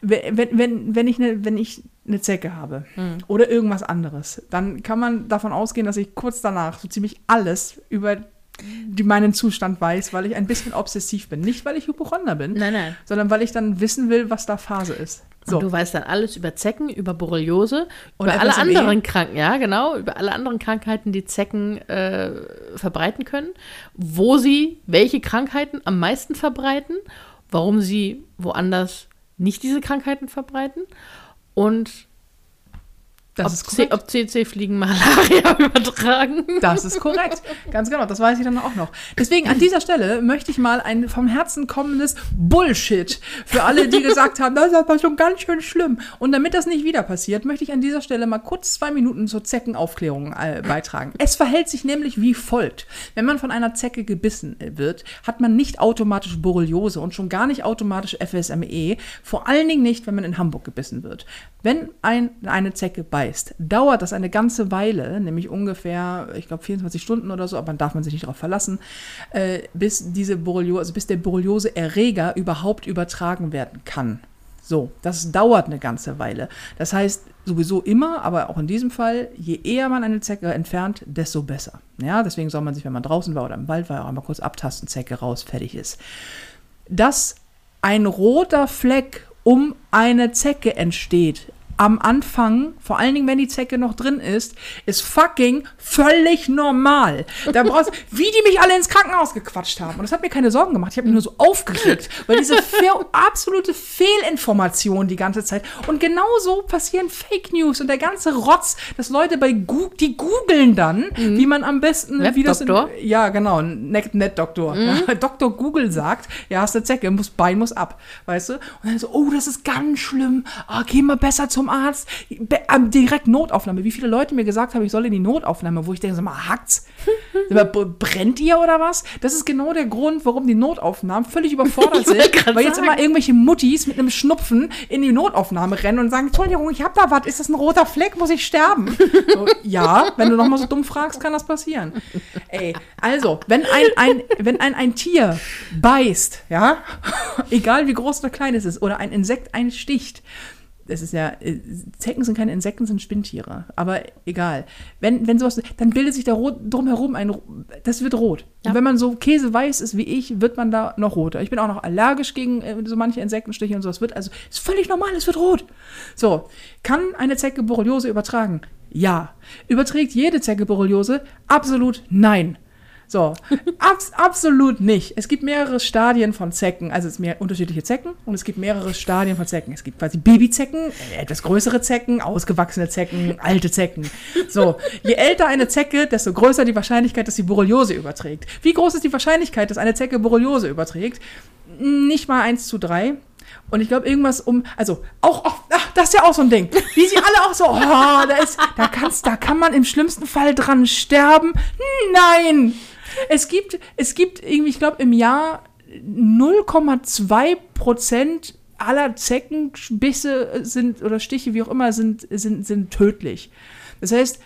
A: wenn, wenn- wenn, wenn, ich eine, wenn ich eine Zecke habe oder irgendwas anderes, dann kann man davon ausgehen, dass ich kurz danach so ziemlich alles über die, meinen Zustand weiß, weil ich ein bisschen obsessiv bin. Nicht, weil ich Hypochonder bin,
B: Nein, nein.
A: sondern weil ich dann wissen will, was da Phase ist. So.
B: Und du weißt dann alles über Zecken, über Borreliose,
A: Und
B: über alle
A: FSME.
B: anderen Kranken, ja, genau, über alle anderen Krankheiten, die Zecken äh, verbreiten können, wo sie welche Krankheiten am meisten verbreiten, warum sie woanders nicht diese Krankheiten verbreiten und
A: das
B: ob,
A: ist
B: C,
A: korrekt.
B: ob CC-Fliegen Malaria übertragen.
A: Das ist korrekt. Ganz genau, das weiß ich dann auch noch. Deswegen an dieser Stelle möchte ich mal ein vom Herzen kommendes Bullshit für alle, die gesagt haben, das ist aber schon ganz schön schlimm. Und damit das nicht wieder passiert, möchte ich an dieser Stelle mal kurz zwei Minuten zur Zeckenaufklärung äh, beitragen. Es verhält sich nämlich wie folgt. Wenn man von einer Zecke gebissen wird, hat man nicht automatisch Borreliose und schon gar nicht automatisch FSME. Vor allen Dingen nicht, wenn man in Hamburg gebissen wird. Wenn ein, eine Zecke beißt, dauert das eine ganze Weile, nämlich ungefähr, ich glaube, 24 Stunden oder so, aber dann darf man sich nicht darauf verlassen, äh, bis diese Borreliose, also bis der Borreliose-Erreger überhaupt übertragen werden kann. So, das dauert eine ganze Weile. Das heißt sowieso immer, aber auch in diesem Fall, je eher man eine Zecke entfernt, desto besser. Ja, deswegen soll man sich, wenn man draußen war oder im Wald war, auch einmal kurz abtasten, Zecke raus, fertig ist. Dass ein roter Fleck um eine Zecke entsteht am Anfang, vor allen Dingen, wenn die Zecke noch drin ist, ist fucking völlig normal. Da brauchst wie die mich alle ins Krankenhaus gequatscht haben. Und das hat mir keine Sorgen gemacht. Ich habe mich nur so aufgeregt, weil diese fe absolute Fehlinformation die ganze Zeit. Und genauso passieren Fake News und der ganze Rotz, dass Leute bei Google, die googeln dann, wie man am besten, wie das in, ja, genau, ein Net- Net-Doktor. Ja, Dr. Google sagt, ja, hast eine Zecke, muss, Bein muss ab, weißt du? Und dann so, oh, das ist ganz schlimm, ah, geh mal besser zum Arzt, Be ähm, direkt Notaufnahme. Wie viele Leute mir gesagt haben, ich soll in die Notaufnahme, wo ich denke, sag mal, hackt's? Brennt ihr oder was? Das ist genau der Grund, warum die Notaufnahmen völlig überfordert sind, weil jetzt
B: sagen.
A: immer irgendwelche Muttis mit einem Schnupfen in die Notaufnahme rennen und sagen, Entschuldigung, ich hab da was, ist das ein roter Fleck, muss ich sterben? So, ja, wenn du nochmal so dumm fragst, kann das passieren. Ey, also, wenn ein, ein, wenn ein, ein Tier beißt, ja, egal wie groß oder klein es ist, oder ein Insekt einsticht, das ist ja, äh, Zecken sind keine Insekten, sind Spinntiere, aber egal. Wenn, wenn sowas, dann bildet sich da rot, drumherum ein, das wird rot.
B: Ja.
A: Und wenn man so käseweiß ist wie ich, wird man da noch roter. Ich bin auch noch allergisch gegen äh, so manche Insektenstiche und sowas. Wird also, ist völlig normal, es wird rot. So, kann eine Zecke Borreliose übertragen? Ja. Überträgt jede Zecke Borreliose? Absolut nein. So, abs absolut nicht. Es gibt mehrere Stadien von Zecken, also es mehr unterschiedliche Zecken und es gibt mehrere Stadien von Zecken. Es gibt quasi Babyzecken, äh, etwas größere Zecken, ausgewachsene Zecken, alte Zecken. So, je älter eine Zecke, desto größer die Wahrscheinlichkeit, dass sie Borreliose überträgt. Wie groß ist die Wahrscheinlichkeit, dass eine Zecke Borreliose überträgt? Nicht mal 1 zu 3. Und ich glaube, irgendwas um, also auch, auch ach, das ist ja auch so ein Ding. Wie sie alle auch so, oh, da ist, da kannst, da kann man im schlimmsten Fall dran sterben. Nein! Es gibt, es gibt irgendwie, ich glaube, im Jahr 0,2 Prozent aller Zeckenbisse sind oder Stiche, wie auch immer, sind, sind, sind tödlich. Das heißt,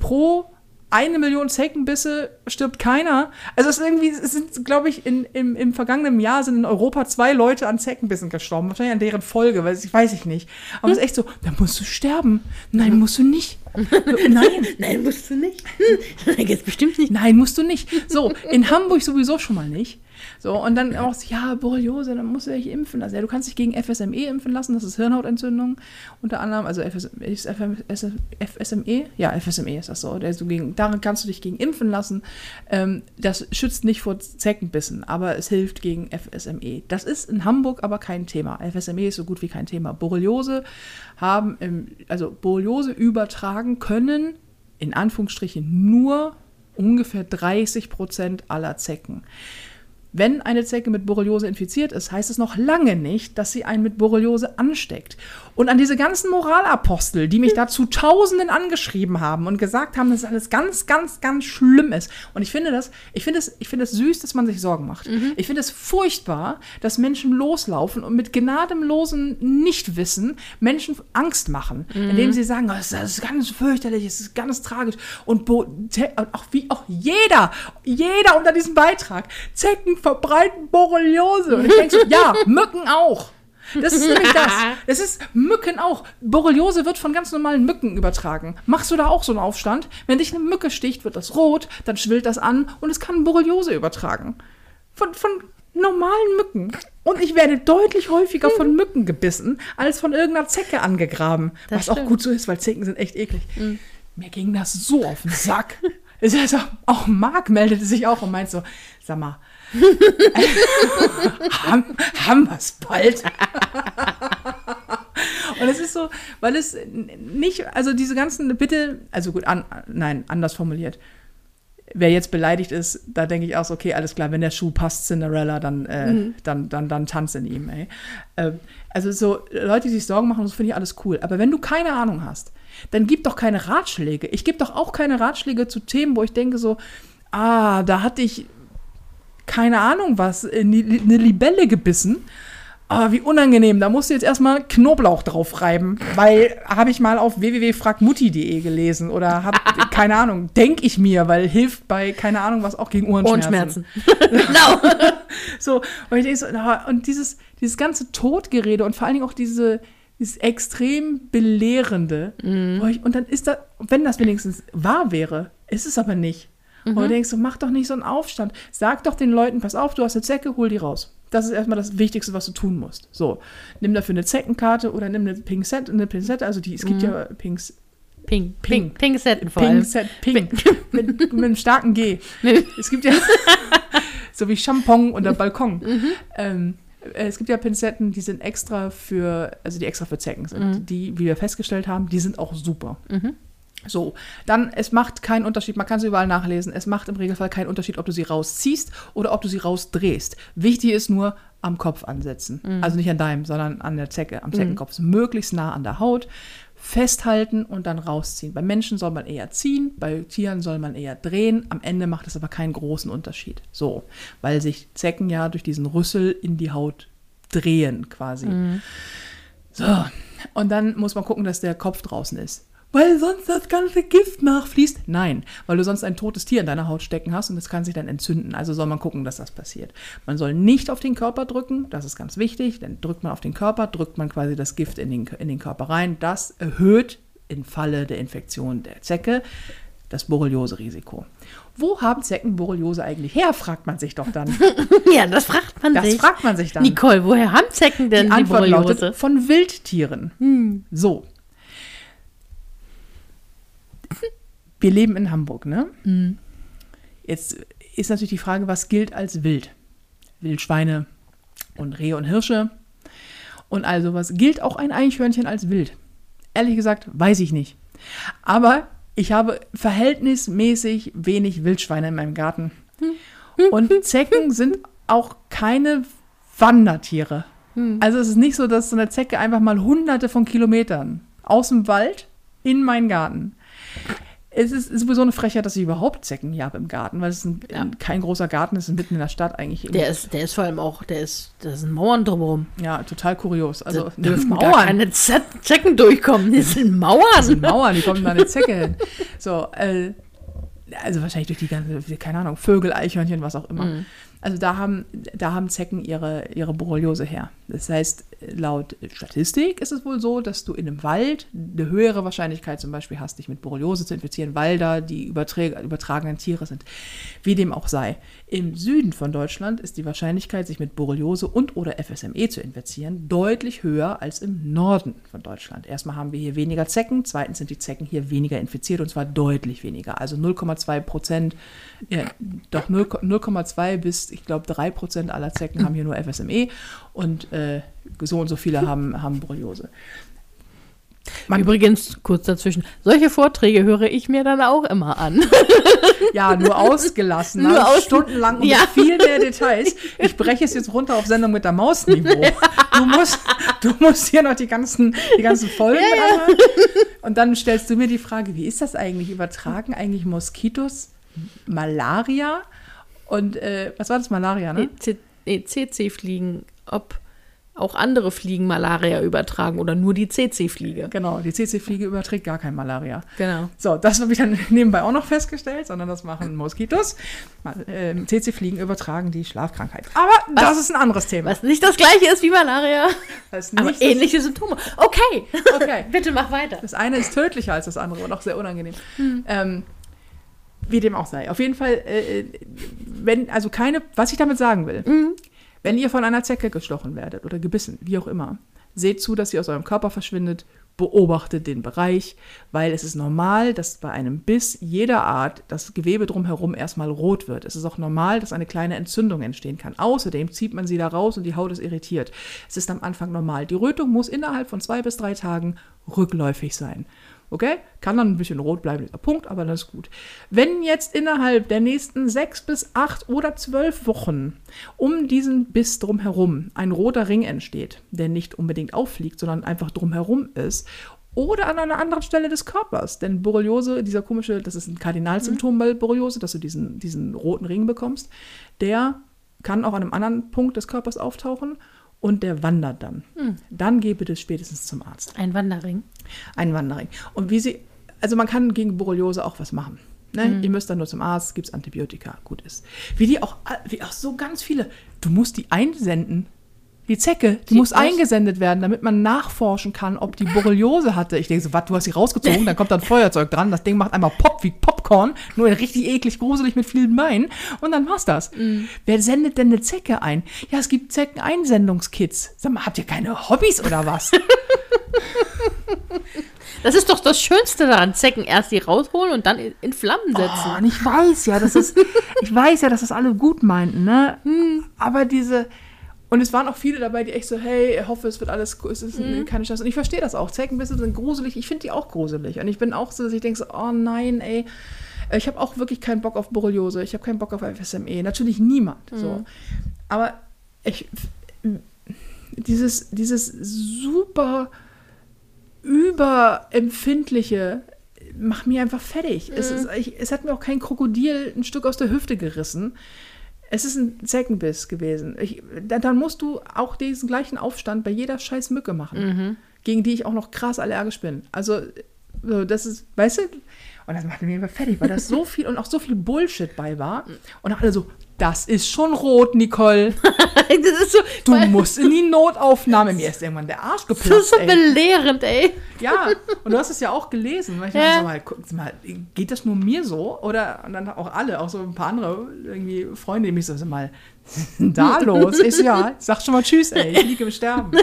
A: pro eine Million Zeckenbisse stirbt keiner. Also es ist irgendwie, es sind, glaube ich, in, im, im vergangenen Jahr sind in Europa zwei Leute an Zeckenbissen gestorben. Wahrscheinlich an deren Folge, weil ich weiß ich nicht. Aber es ist echt so, da musst du sterben. Nein, musst du nicht. Nein,
B: Nein, musst du nicht. Jetzt bestimmt nicht.
A: nein, musst du nicht. So, in Hamburg sowieso schon mal nicht. So, und dann auch, so, ja, Borreliose, dann musst du dich impfen lassen. Ja, du kannst dich gegen FSME impfen lassen, das ist Hirnhautentzündung unter anderem, also FS, ist FSME? Ja, FSME ist das so. Also gegen, daran kannst du dich gegen impfen lassen. Ähm, das schützt nicht vor Zeckenbissen, aber es hilft gegen FSME. Das ist in Hamburg aber kein Thema. FSME ist so gut wie kein Thema. Borreliose haben, im, also Borreliose übertragen können, in Anführungsstrichen, nur ungefähr 30 Prozent aller Zecken. Wenn eine Zecke mit Borreliose infiziert ist, heißt es noch lange nicht, dass sie einen mit Borreliose ansteckt. Und an diese ganzen Moralapostel, die mich da zu Tausenden angeschrieben haben und gesagt haben, dass es alles ganz, ganz, ganz schlimm ist. Und ich finde das, ich finde es, ich finde es süß, dass man sich Sorgen macht. Ich finde es furchtbar, dass Menschen loslaufen und mit gnadenlosen Nichtwissen Menschen Angst machen, indem sie sagen, oh, das ist ganz fürchterlich, es ist ganz tragisch. Und auch wie auch jeder, jeder unter diesem Beitrag, Zecken verbreiten Borreliose. Und ich denke so, ja, Mücken auch. Das ist nämlich das. Das ist Mücken auch. Borreliose wird von ganz normalen Mücken übertragen. Machst du da auch so einen Aufstand? Wenn dich eine Mücke sticht, wird das rot, dann schwillt das an und es kann Borreliose übertragen. Von, von normalen Mücken. Und ich werde deutlich häufiger von Mücken gebissen, als von irgendeiner Zecke angegraben.
B: Das
A: was auch
B: stimmt.
A: gut so ist, weil Zecken sind echt eklig. Mir ging das so auf den Sack. Also, auch Marc meldete sich auch und meint so, sag mal, haben, haben wir es bald? Und es ist so, weil es nicht, also diese ganzen, bitte, also gut, an, nein, anders formuliert. Wer jetzt beleidigt ist, da denke ich auch so, okay, alles klar, wenn der Schuh passt, Cinderella, dann, äh, dann, dann, dann tanz in ihm, ey. Ähm, also so, Leute, die sich Sorgen machen, das finde ich alles cool. Aber wenn du keine Ahnung hast, dann gib doch keine Ratschläge. Ich gebe doch auch keine Ratschläge zu Themen, wo ich denke so, ah, da hatte ich keine Ahnung was, in die- eine Libelle gebissen. Aber wie unangenehm, da musst du jetzt erstmal Knoblauch drauf reiben, weil habe ich mal auf www.fragmutti.de gelesen oder hab, keine Ahnung, denke ich mir, weil hilft bei, keine Ahnung, was auch gegen Ohrenschmerzen.
B: Ohrenschmerzen. genau.
A: So, und ich denke so, und dieses, dieses ganze Todgerede und vor allen Dingen auch diese, dieses extrem Belehrende. Ich, und dann ist da, wenn das wenigstens wahr wäre, ist es aber nicht. Und du denkst so, mach doch nicht so einen Aufstand. Sag doch den Leuten, pass auf, du hast eine Zecke, hol die raus. Das ist erstmal das Wichtigste, was du tun musst. So, nimm dafür eine Zeckenkarte oder nimm eine Pinzette, eine Pinzette, also die, es gibt ja Pinks,
B: Ping.
A: Ping.
B: Ping. Ping Setten vor allem.
A: Pinzette, Ping, mit, mit einem starken G. Es gibt ja so wie Champon oder Balkon. Ähm, äh, es gibt ja Pinzetten, die sind extra für, also die extra für Zecken sind. Die, wie wir festgestellt haben, die sind auch super. So, dann, es macht keinen Unterschied, man kann sie überall nachlesen, es macht im Regelfall keinen Unterschied, ob du sie rausziehst oder ob du sie rausdrehst. Wichtig ist nur am Kopf ansetzen. Also nicht an deinem, sondern an der Zecke, am Zeckenkopf. Möglichst nah an der Haut, festhalten und dann rausziehen. Bei Menschen soll man eher ziehen, bei Tieren soll man eher drehen. Am Ende macht es aber keinen großen Unterschied. So, weil sich Zecken ja durch diesen Rüssel in die Haut drehen quasi. So, und dann muss man gucken, dass der Kopf draußen ist. Weil sonst das ganze Gift nachfließt? Nein, weil du sonst ein totes Tier in deiner Haut stecken hast und es kann sich dann entzünden. Also soll man gucken, dass das passiert. Man soll nicht auf den Körper drücken, das ist ganz wichtig. Dann drückt man auf den Körper, drückt man quasi das Gift in den, in den Körper rein. Das erhöht im Falle der Infektion der Zecke das Borreliose-Risiko. Wo haben Zecken Borreliose eigentlich her, fragt man sich doch dann.
B: Ja, das fragt man
A: Das
B: sich.
A: fragt man sich dann.
B: Nicole, woher haben Zecken denn
A: Die
B: die,
A: Antwort
B: Borreliose?
A: lautet von Wildtieren. So. Wir leben in Hamburg, ne? Jetzt ist natürlich die Frage, was gilt als wild? Wildschweine und Rehe und Hirsche. Und also, was gilt auch ein Eichhörnchen als wild? Ehrlich gesagt, weiß ich nicht. Aber ich habe verhältnismäßig wenig Wildschweine in meinem Garten. Und Zecken sind auch keine Wandertiere. Also es ist nicht so, dass so eine Zecke einfach mal hunderte von Kilometern aus dem Wald in meinen Garten. Es ist, ist sowieso eine Frechheit, dass ich überhaupt Zecken hier habe im Garten, weil es ist ein,
B: Ja.
A: kein großer Garten ist, mitten in der Stadt eigentlich.
B: Der ist, der ist vor allem auch, der ist, da sind Mauern drumherum.
A: ja, total kurios. Also
B: da dürfen gar keine Z Zecken durchkommen. Das sind Mauern.
A: sind Mauern, die kommen da eine Zecke hin. So, äh, also wahrscheinlich durch die ganze, keine Ahnung, Vögel, Eichhörnchen, was auch immer.
B: Mhm.
A: Also da haben, da haben Zecken ihre, ihre Borreliose her. Das heißt, laut Statistik ist es wohl so, dass du in einem Wald eine höhere Wahrscheinlichkeit zum Beispiel hast, dich mit Borreliose zu infizieren, weil da die übertragenen Tiere sind. Wie dem auch sei. Im Süden von Deutschland ist die Wahrscheinlichkeit, sich mit Borreliose und oder FSME zu infizieren, deutlich höher als im Norden von Deutschland. Erstmal haben wir hier weniger Zecken, zweitens sind die Zecken hier weniger infiziert und zwar deutlich weniger. Also 0,2 Prozent, ja, doch 0 0,2 bis, ich glaube, 3 Prozent aller Zecken haben hier nur FSME und äh, so und so viele haben, haben Borreliose. Man-
B: Übrigens, kurz dazwischen, solche Vorträge höre ich mir dann auch immer an.
A: Ja, nur ausgelassen,
B: Nur
A: ne?
B: aus-
A: stundenlang und
B: Ja.
A: mit viel mehr Details. Ich breche es jetzt runter auf Sendung mit der Maus-Niveau. Du musst, du musst hier noch die ganzen, die ganzen Folgen anhören. Und dann stellst du mir die Frage, wie ist das eigentlich? Übertragen eigentlich Moskitos Malaria? Und äh, was war das, Malaria, ne?
B: C- nee, CC-Fliegen, ob auch andere Fliegen Malaria übertragen oder nur die CC-Fliege.
A: Genau, die CC-Fliege überträgt gar kein Malaria.
B: Genau.
A: So, das habe ich dann nebenbei auch noch festgestellt, sondern das machen Moskitos. Ähm, CC-Fliegen übertragen die Schlafkrankheit. Aber das ist ein anderes Thema.
B: Was nicht das gleiche ist wie Malaria,
A: Das ist
B: aber
A: nicht das-
B: ähnliche Symptome. Okay,
A: Okay.
B: bitte mach weiter.
A: Das eine ist tödlicher als das andere und auch sehr unangenehm. Ähm, wie dem auch sei. Auf jeden Fall, äh, wenn, also keine, was ich damit sagen will, wenn ihr von einer Zecke gestochen werdet oder gebissen, wie auch immer, seht zu, dass sie aus eurem Körper verschwindet, beobachtet den Bereich, weil es ist normal, dass bei einem Biss jeder Art das Gewebe drumherum erstmal rot wird. Es ist auch normal, dass eine kleine Entzündung entstehen kann. Außerdem zieht man sie da raus und die Haut ist irritiert. Es ist am Anfang normal. Die Rötung muss innerhalb von zwei bis drei Tagen rückläufig sein. Okay? Kann dann ein bisschen rot bleiben, dieser Punkt, aber das ist gut. Wenn jetzt innerhalb der nächsten sechs bis acht oder zwölf Wochen um diesen Biss drumherum ein roter Ring entsteht, der nicht unbedingt auffliegt, sondern einfach drumherum ist, oder an einer anderen Stelle des Körpers. Denn Borreliose, dieser komische, das ist ein Kardinalsymptom bei Borreliose, dass du diesen, diesen roten Ring bekommst, der kann auch an einem anderen Punkt des Körpers auftauchen und der wandert dann. Dann geh bitte spätestens zum Arzt.
B: Ein Wanderring.
A: Ein Wanderring. Und wie sie, also man kann gegen Borreliose auch was machen. Ne? Ihr müsst dann nur zum Arzt, gibt es Antibiotika, gut ist. Wie die auch, wie auch so ganz viele, du musst die einsenden. Die Zecke, die,
B: Die
A: muss eingesendet werden, damit man nachforschen kann, ob die Borreliose hatte. Ich denke so, was, du hast sie rausgezogen, dann kommt da ein Feuerzeug dran, das Ding macht einmal Pop wie Popcorn, nur richtig eklig, gruselig mit vielen Beinen und dann war's das. Wer sendet denn eine Zecke ein? Ja, es gibt Zeckeneinsendungskits. Sag mal, habt ihr keine Hobbys oder was?
B: Das ist doch das Schönste daran. Zecken erst die rausholen und dann in- Flammen setzen.
A: Oh, und ich weiß ja, dass es, ich weiß ja, dass das alle gut meinten, ne? Aber diese, und es waren auch viele dabei, die echt so, hey, ich hoffe, es wird alles, es ist keine Chance. Und ich verstehe das auch. Zeckenbisse sind gruselig. Ich finde die auch gruselig. Und ich bin auch so, dass ich denke so, oh nein, ey. Ich habe auch wirklich keinen Bock auf Borreliose. Ich habe keinen Bock auf FSME. Natürlich niemand. So. Aber ich, dieses, dieses super überempfindliche macht mich einfach fertig. Es, ist, ich, es hat mir auch kein Krokodil ein Stück aus der Hüfte gerissen. Es ist ein Zeckenbiss gewesen. Ich, dann, dann musst du auch diesen gleichen Aufstand bei jeder scheiß Mücke machen, gegen die ich auch noch krass allergisch bin. Also, so, das ist, weißt du, und das macht mich einfach fertig, weil das so viel und auch so viel Bullshit bei war. Und auch alle so, das ist schon rot, Nicole.
B: so,
A: Du musst in die Notaufnahme. Mir ist irgendwann der Arsch
B: das ist
A: geplatzt,
B: so
A: ey.
B: belehrend, ey.
A: Ja, und du hast es ja auch gelesen. Ich
B: Ja.
A: so mal, guck mal, geht das nur mir so? Oder und dann auch alle, auch so ein paar andere irgendwie Freunde, die mich so, sag mal, da los? Ich so, ja, sag schon mal Tschüss, ey, ich liege im Sterben.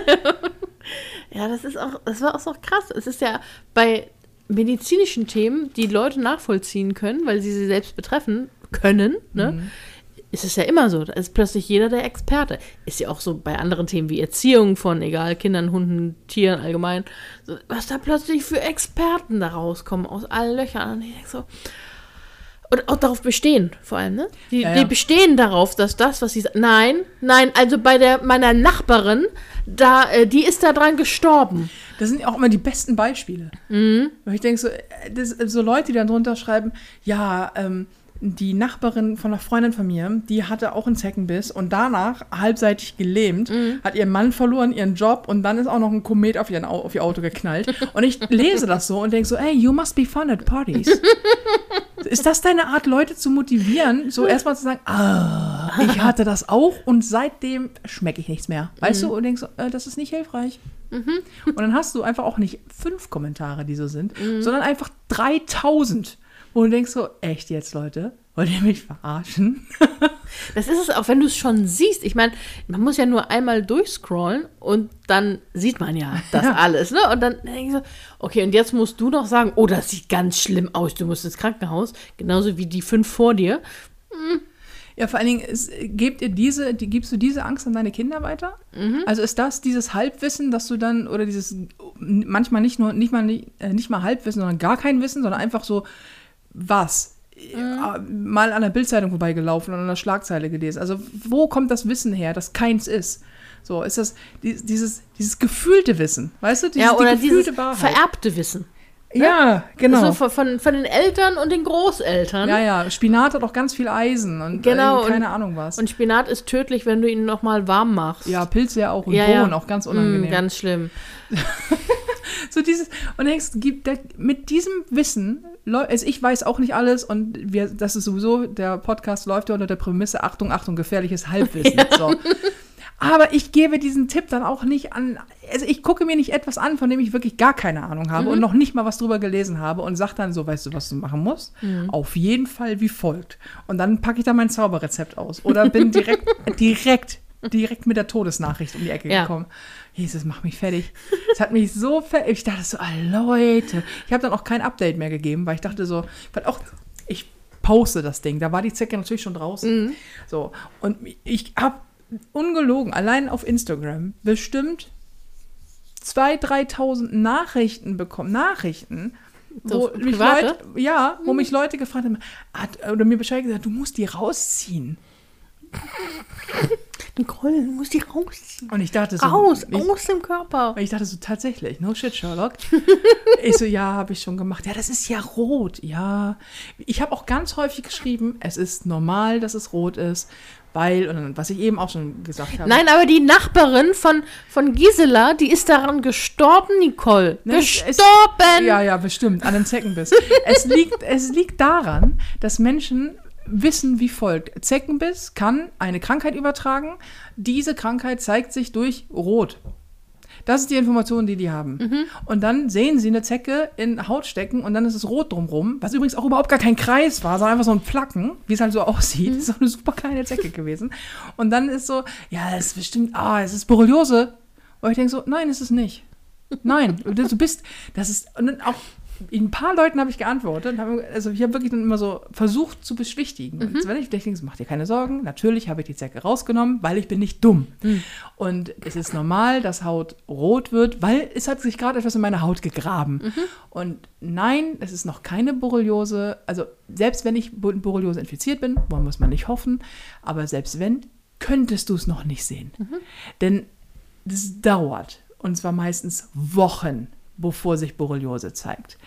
B: Ja, das ist auch, das war auch so krass. Es ist ja bei medizinischen Themen, die Leute nachvollziehen können, weil sie sie selbst betreffen können, ne? Ist es ja immer so. Da ist plötzlich jeder der Experte. Ist ja auch so bei anderen Themen wie Erziehung von, egal, Kindern, Hunden, Tieren allgemein. So, was da plötzlich für Experten da rauskommen aus allen Löchern. Und ich denke so. Und auch darauf bestehen, vor allem, ne? Die,
A: Ja, ja.
B: die bestehen darauf, dass das, was sie sagen. Nein, nein, also bei der meiner Nachbarin, da, äh, die ist da dran gestorben.
A: Das sind ja auch immer die besten Beispiele. Weil ich denke so, äh, das, so Leute, die dann drunter schreiben, ja, ähm, die Nachbarin von einer Freundin von mir, die hatte auch einen Zeckenbiss und danach halbseitig gelähmt,
B: Mhm.
A: hat ihren Mann verloren, ihren Job und dann ist auch noch ein Komet auf, ihren, Au- auf ihr Auto geknallt. Und ich lese das so und denke so, hey, you must be fun at parties. Ist das deine Art, Leute zu motivieren, so erstmal zu sagen, ah, ich hatte das auch und seitdem schmecke ich nichts mehr. Weißt du? Und denkst so, äh, das ist nicht hilfreich. Und dann hast du einfach auch nicht fünf Kommentare, die so sind, sondern einfach 3000. Wo du denkst so, echt jetzt, Leute? Wollt ihr mich verarschen?
B: Das ist es auch, wenn du es schon siehst. Ich meine, man muss ja nur einmal durchscrollen und dann sieht man ja das
A: Ja.
B: alles. Ne? Und dann denke ich so, okay, und jetzt musst du noch sagen, oh, das sieht ganz schlimm aus, du musst ins Krankenhaus. Genauso wie die fünf vor dir.
A: Ja, vor allen Dingen, ist, gebt ihr diese, die, gibst du diese Angst an deine Kinder weiter? Also ist das dieses Halbwissen, dass du dann, oder dieses manchmal nicht nur, nicht mal, nicht, äh, nicht mal Halbwissen, sondern gar kein Wissen, sondern einfach so, was? Äh, Mal an der Bildzeitung vorbeigelaufen und an der Schlagzeile gelesen. Also, wo kommt das Wissen her, das keins ist? So, ist das die- dieses, dieses gefühlte Wissen, weißt du? Dieses,
B: ja, oder
A: die gefühlte
B: dieses
A: Wahrheit.
B: vererbte Wissen.
A: Ja, genau.
B: Also von, von, den Eltern und den Großeltern.
A: ja, ja, Spinat hat auch ganz viel Eisen und
B: Genau,
A: äh, keine
B: und-
A: Ahnung was.
B: Und Spinat ist tödlich, wenn du ihn noch mal warm machst.
A: ja, Pilze ja auch und
B: ja, ja.
A: Bohnen auch ganz unangenehm.
B: Mm, ganz schlimm.
A: so dieses und denkst, gibt der, mit diesem Wissen, also ich weiß auch nicht alles und wir, das ist sowieso der Podcast läuft ja unter der Prämisse Achtung, Achtung, gefährliches Halbwissen. So. Aber ich gebe diesen Tipp dann auch nicht an. Also ich gucke mir nicht etwas an, von dem ich wirklich gar keine Ahnung habe und noch nicht mal was drüber gelesen habe und sage dann so, weißt du, was du machen musst? Auf jeden Fall wie folgt. Und dann packe ich da mein Zauberrezept aus oder bin direkt, direkt, direkt mit der Todesnachricht um die Ecke
B: Ja.
A: gekommen. Jesus, mach mich fertig. Das hat mich so fertig. Ich dachte so, ah, Leute. Ich habe dann auch kein Update mehr gegeben, weil ich dachte so, weil auch ich poste das Ding. Da war die Zecke natürlich schon draußen. So. Und ich habe ungelogen, allein auf Instagram, bestimmt 2.000, 3.000 Nachrichten bekommen. Nachrichten. Wo mich? Leute, ja, wo mich Leute gefragt haben, oder mir Bescheid gesagt, du musst die rausziehen.
B: Nicole, du musst die rausziehen.
A: Und ich dachte so,
B: Raus,
A: ich,
B: aus dem Körper.
A: ich dachte so, tatsächlich, no shit, Sherlock. ich so, ja, habe ich schon gemacht. Ja, das ist ja rot. Ja. Ich habe auch ganz häufig geschrieben, es ist normal, dass es rot ist, weil, und was ich eben auch schon gesagt habe.
B: Nein, aber die Nachbarin von, von Gisela, die ist daran gestorben, Nicole.
A: Ne, es-
B: gestorben!
A: Ja, ja, bestimmt, an einem Zeckenbiss. es, liegt, es liegt daran, dass Menschen wissen wie folgt. Zeckenbiss kann eine Krankheit übertragen. Diese Krankheit zeigt sich durch Rot. Das ist die Information, die die haben. Und dann sehen sie eine Zecke in Haut stecken und dann ist es rot drumrum, was übrigens auch überhaupt gar kein Kreis war, sondern einfach so ein Placken, wie es halt so aussieht. Das ist auch eine super kleine Zecke gewesen. Und dann ist so, ja, das ist bestimmt, ah, es ist Borreliose. Und ich denke so, nein, ist es nicht. Nein, du bist, das ist, und dann auch ein paar Leuten habe ich geantwortet. Habe, also ich habe wirklich dann immer so versucht zu beschwichtigen. Und wenn ich denke, so, mach dir keine Sorgen, natürlich habe ich die Zecke rausgenommen, weil ich bin nicht dumm. Und es ist normal, dass Haut rot wird, weil es hat sich gerade etwas in meine Haut gegraben. Und nein, es ist noch keine Borreliose. Also selbst wenn ich mit Borreliose infiziert bin, wollen muss man nicht hoffen, aber selbst wenn, könntest du es noch nicht sehen. Denn das dauert, und zwar meistens Wochen, bevor sich Borreliose zeigt.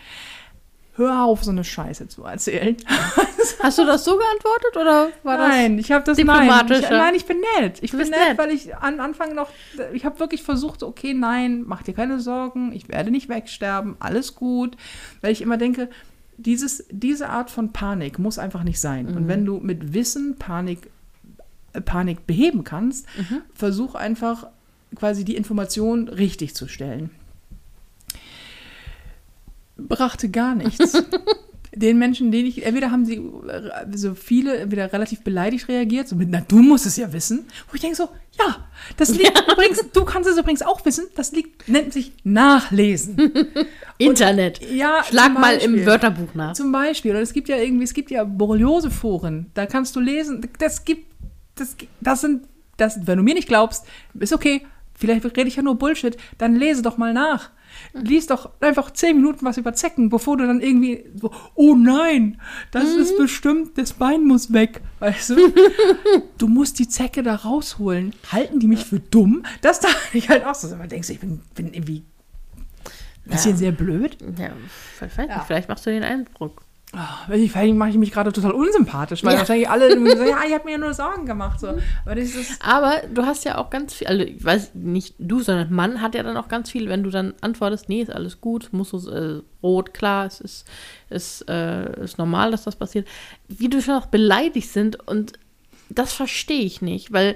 A: Hör auf, so eine Scheiße zu erzählen.
B: Hast du das so geantwortet oder war das?
A: nein, ich habe das nein. Ich,
B: diplomatischer?
A: nein, ich bin nett. Ich bin nett,
B: nett.
A: weil ich am Anfang noch, ich habe wirklich versucht, okay, nein, mach dir keine Sorgen, ich werde nicht wegsterben, alles gut. Weil ich immer denke, dieses, diese Art von Panik muss einfach nicht sein. Und wenn du mit Wissen Panik, Panik beheben kannst, versuch einfach quasi die Information richtig zu stellen. Brachte gar nichts. Den Menschen, denen ich, entweder haben sie so viele, entweder relativ beleidigt reagiert, so mit, na, du musst es ja wissen. Wo ich denke so, ja, das liegt übrigens, du kannst es übrigens auch wissen, das liegt, nennt sich Nachlesen.
B: Internet.
A: Ja,
B: Schlag mal im. Wörterbuch nach.
A: Zum Beispiel, oder es gibt ja irgendwie, es gibt ja Borreliose-Foren, da kannst du lesen, das gibt, das, das sind, das, wenn du mir nicht glaubst, ist okay, vielleicht rede ich ja nur Bullshit, dann lese doch mal nach. Lies doch einfach zehn Minuten was über Zecken, bevor du dann irgendwie so, oh nein, das ist bestimmt, das Bein muss weg, weißt du? du musst die Zecke da rausholen. Halten die mich für dumm? Das dachte ich halt auch so. Man denkst, ich bin, bin irgendwie ein bisschen
B: Ja.
A: sehr blöd.
B: Ja, vielleicht,
A: Ja.
B: vielleicht machst du den Eindruck.
A: Oh, vielleicht mache ich mich gerade total unsympathisch, weil
B: Ja.
A: wahrscheinlich alle so, ja, ich habe mir ja nur Sorgen gemacht. So. Aber.
B: Aber du hast ja auch ganz viel, also ich weiß nicht du, sondern Mann hat ja dann auch ganz viel, wenn du dann antwortest, nee, ist alles gut, muss so äh, rot, klar, es ist, ist, äh, ist normal, dass das passiert. Wie du schon auch beleidigt sind und das verstehe ich nicht, weil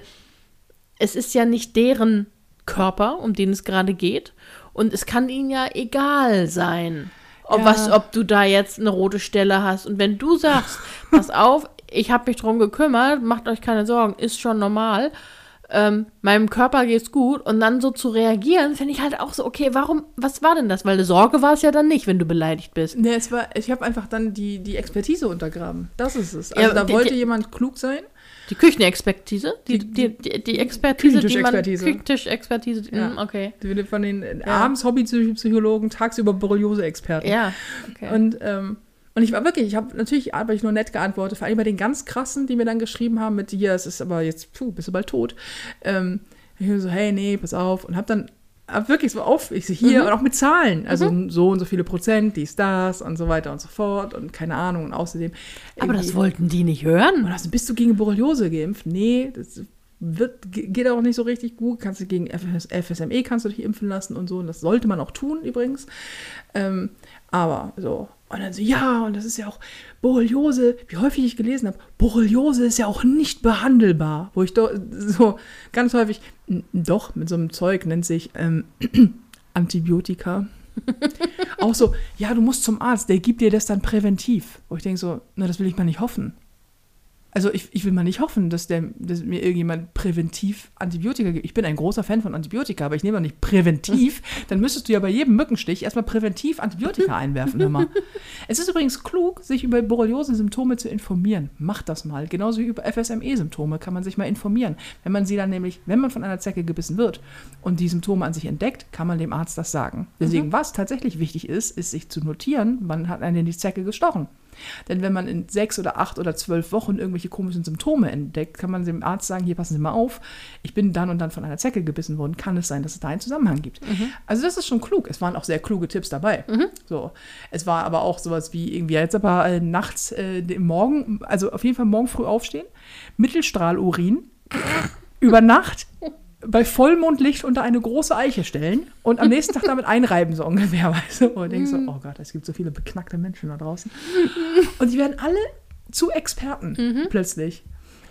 B: es ist ja nicht deren Körper, um den es gerade geht und es kann ihnen ja egal sein. Ob,
A: Ja.
B: was, ob du da jetzt eine rote Stelle hast. Und wenn du sagst, pass auf, ich habe mich drum gekümmert, macht euch keine Sorgen, ist schon normal, ähm, meinem Körper geht's gut und dann so zu reagieren, finde ich halt auch so, okay, warum, was war denn das? Weil eine Sorge war es ja dann nicht, wenn du beleidigt bist.
A: Nee, es war, ich habe einfach dann die, die Expertise untergraben. Das ist es. Also
B: Ja,
A: da wollte jemand klug sein.
B: Die Küchenexpertise, die,
A: Die-
B: die, die, Expertise, die man,
A: Küchentischexpertise. Ja.
B: mm, okay.
A: Die- Von den äh, abends Hobbypsychologen, tagsüber Borreliose-Experten.
B: Ja, okay.
A: Und, ähm, und ich war wirklich, ich habe natürlich habe ich nur nett geantwortet, vor allem bei den ganz krassen, die mir dann geschrieben haben mit dir, es ist aber jetzt, puh, bist du bald tot. Ähm, ich so, hey, nee, pass auf. Und habe dann wirklich so auf, ich so hier und auch mit Zahlen, also so und so viele Prozent, dies, das und so weiter und so fort und keine Ahnung. Und außerdem.
B: Aber das wollten die nicht hören.
A: und du, bist du gegen Borreliose geimpft? Nee, das wird, ge- geht auch nicht so richtig gut. Kannst du gegen FS, FSME kannst du dich impfen lassen und so. Und das sollte man auch tun übrigens. Ähm, aber so. Und dann so, ja, und das ist ja auch Borreliose, wie häufig ich gelesen habe, Borreliose ist ja auch nicht behandelbar. Wo ich doch so ganz häufig, "N- doch, mit so einem Zeug nennt sich ähm, Antibiotika. auch so, ja, du musst zum Arzt, der gibt dir das dann präventiv. Wo ich denke so, na, das will ich mal nicht hoffen. Also ich, ich will mal nicht hoffen, dass, der, dass mir irgendjemand präventiv Antibiotika gibt. Ich bin ein großer Fan von Antibiotika, aber ich nehme doch nicht präventiv. Dann müsstest du ja bei jedem Mückenstich erstmal präventiv Antibiotika einwerfen. Hör mal. Es ist übrigens klug, sich über Borreliose-Symptome zu informieren. Macht das mal. Genauso wie über FSME-Symptome kann man sich mal informieren. Wenn man sie dann nämlich, wenn man von einer Zecke gebissen wird und die Symptome an sich entdeckt, kann man dem Arzt das sagen. Deswegen, was tatsächlich wichtig ist, ist sich zu notieren, man hat einen die Zecke gestochen. Denn wenn man in sechs oder acht oder zwölf Wochen irgendwelche komischen Symptome entdeckt, kann man dem Arzt sagen, hier passen Sie mal auf, ich bin dann und dann von einer Zecke gebissen worden, kann es sein, dass es da einen Zusammenhang gibt. Also das ist schon klug. Es waren auch sehr kluge Tipps dabei. So. Es war aber auch sowas wie irgendwie jetzt aber äh, nachts äh, Morgen, also auf jeden Fall morgen früh aufstehen, Mittelstrahlurin, über Nacht bei Vollmondlicht unter eine große Eiche stellen und am nächsten Tag damit einreiben, so ungefähr. Weißt du? Und denkst so, oh Gott, es gibt so viele beknackte Menschen da draußen. Und die werden alle zu Experten plötzlich.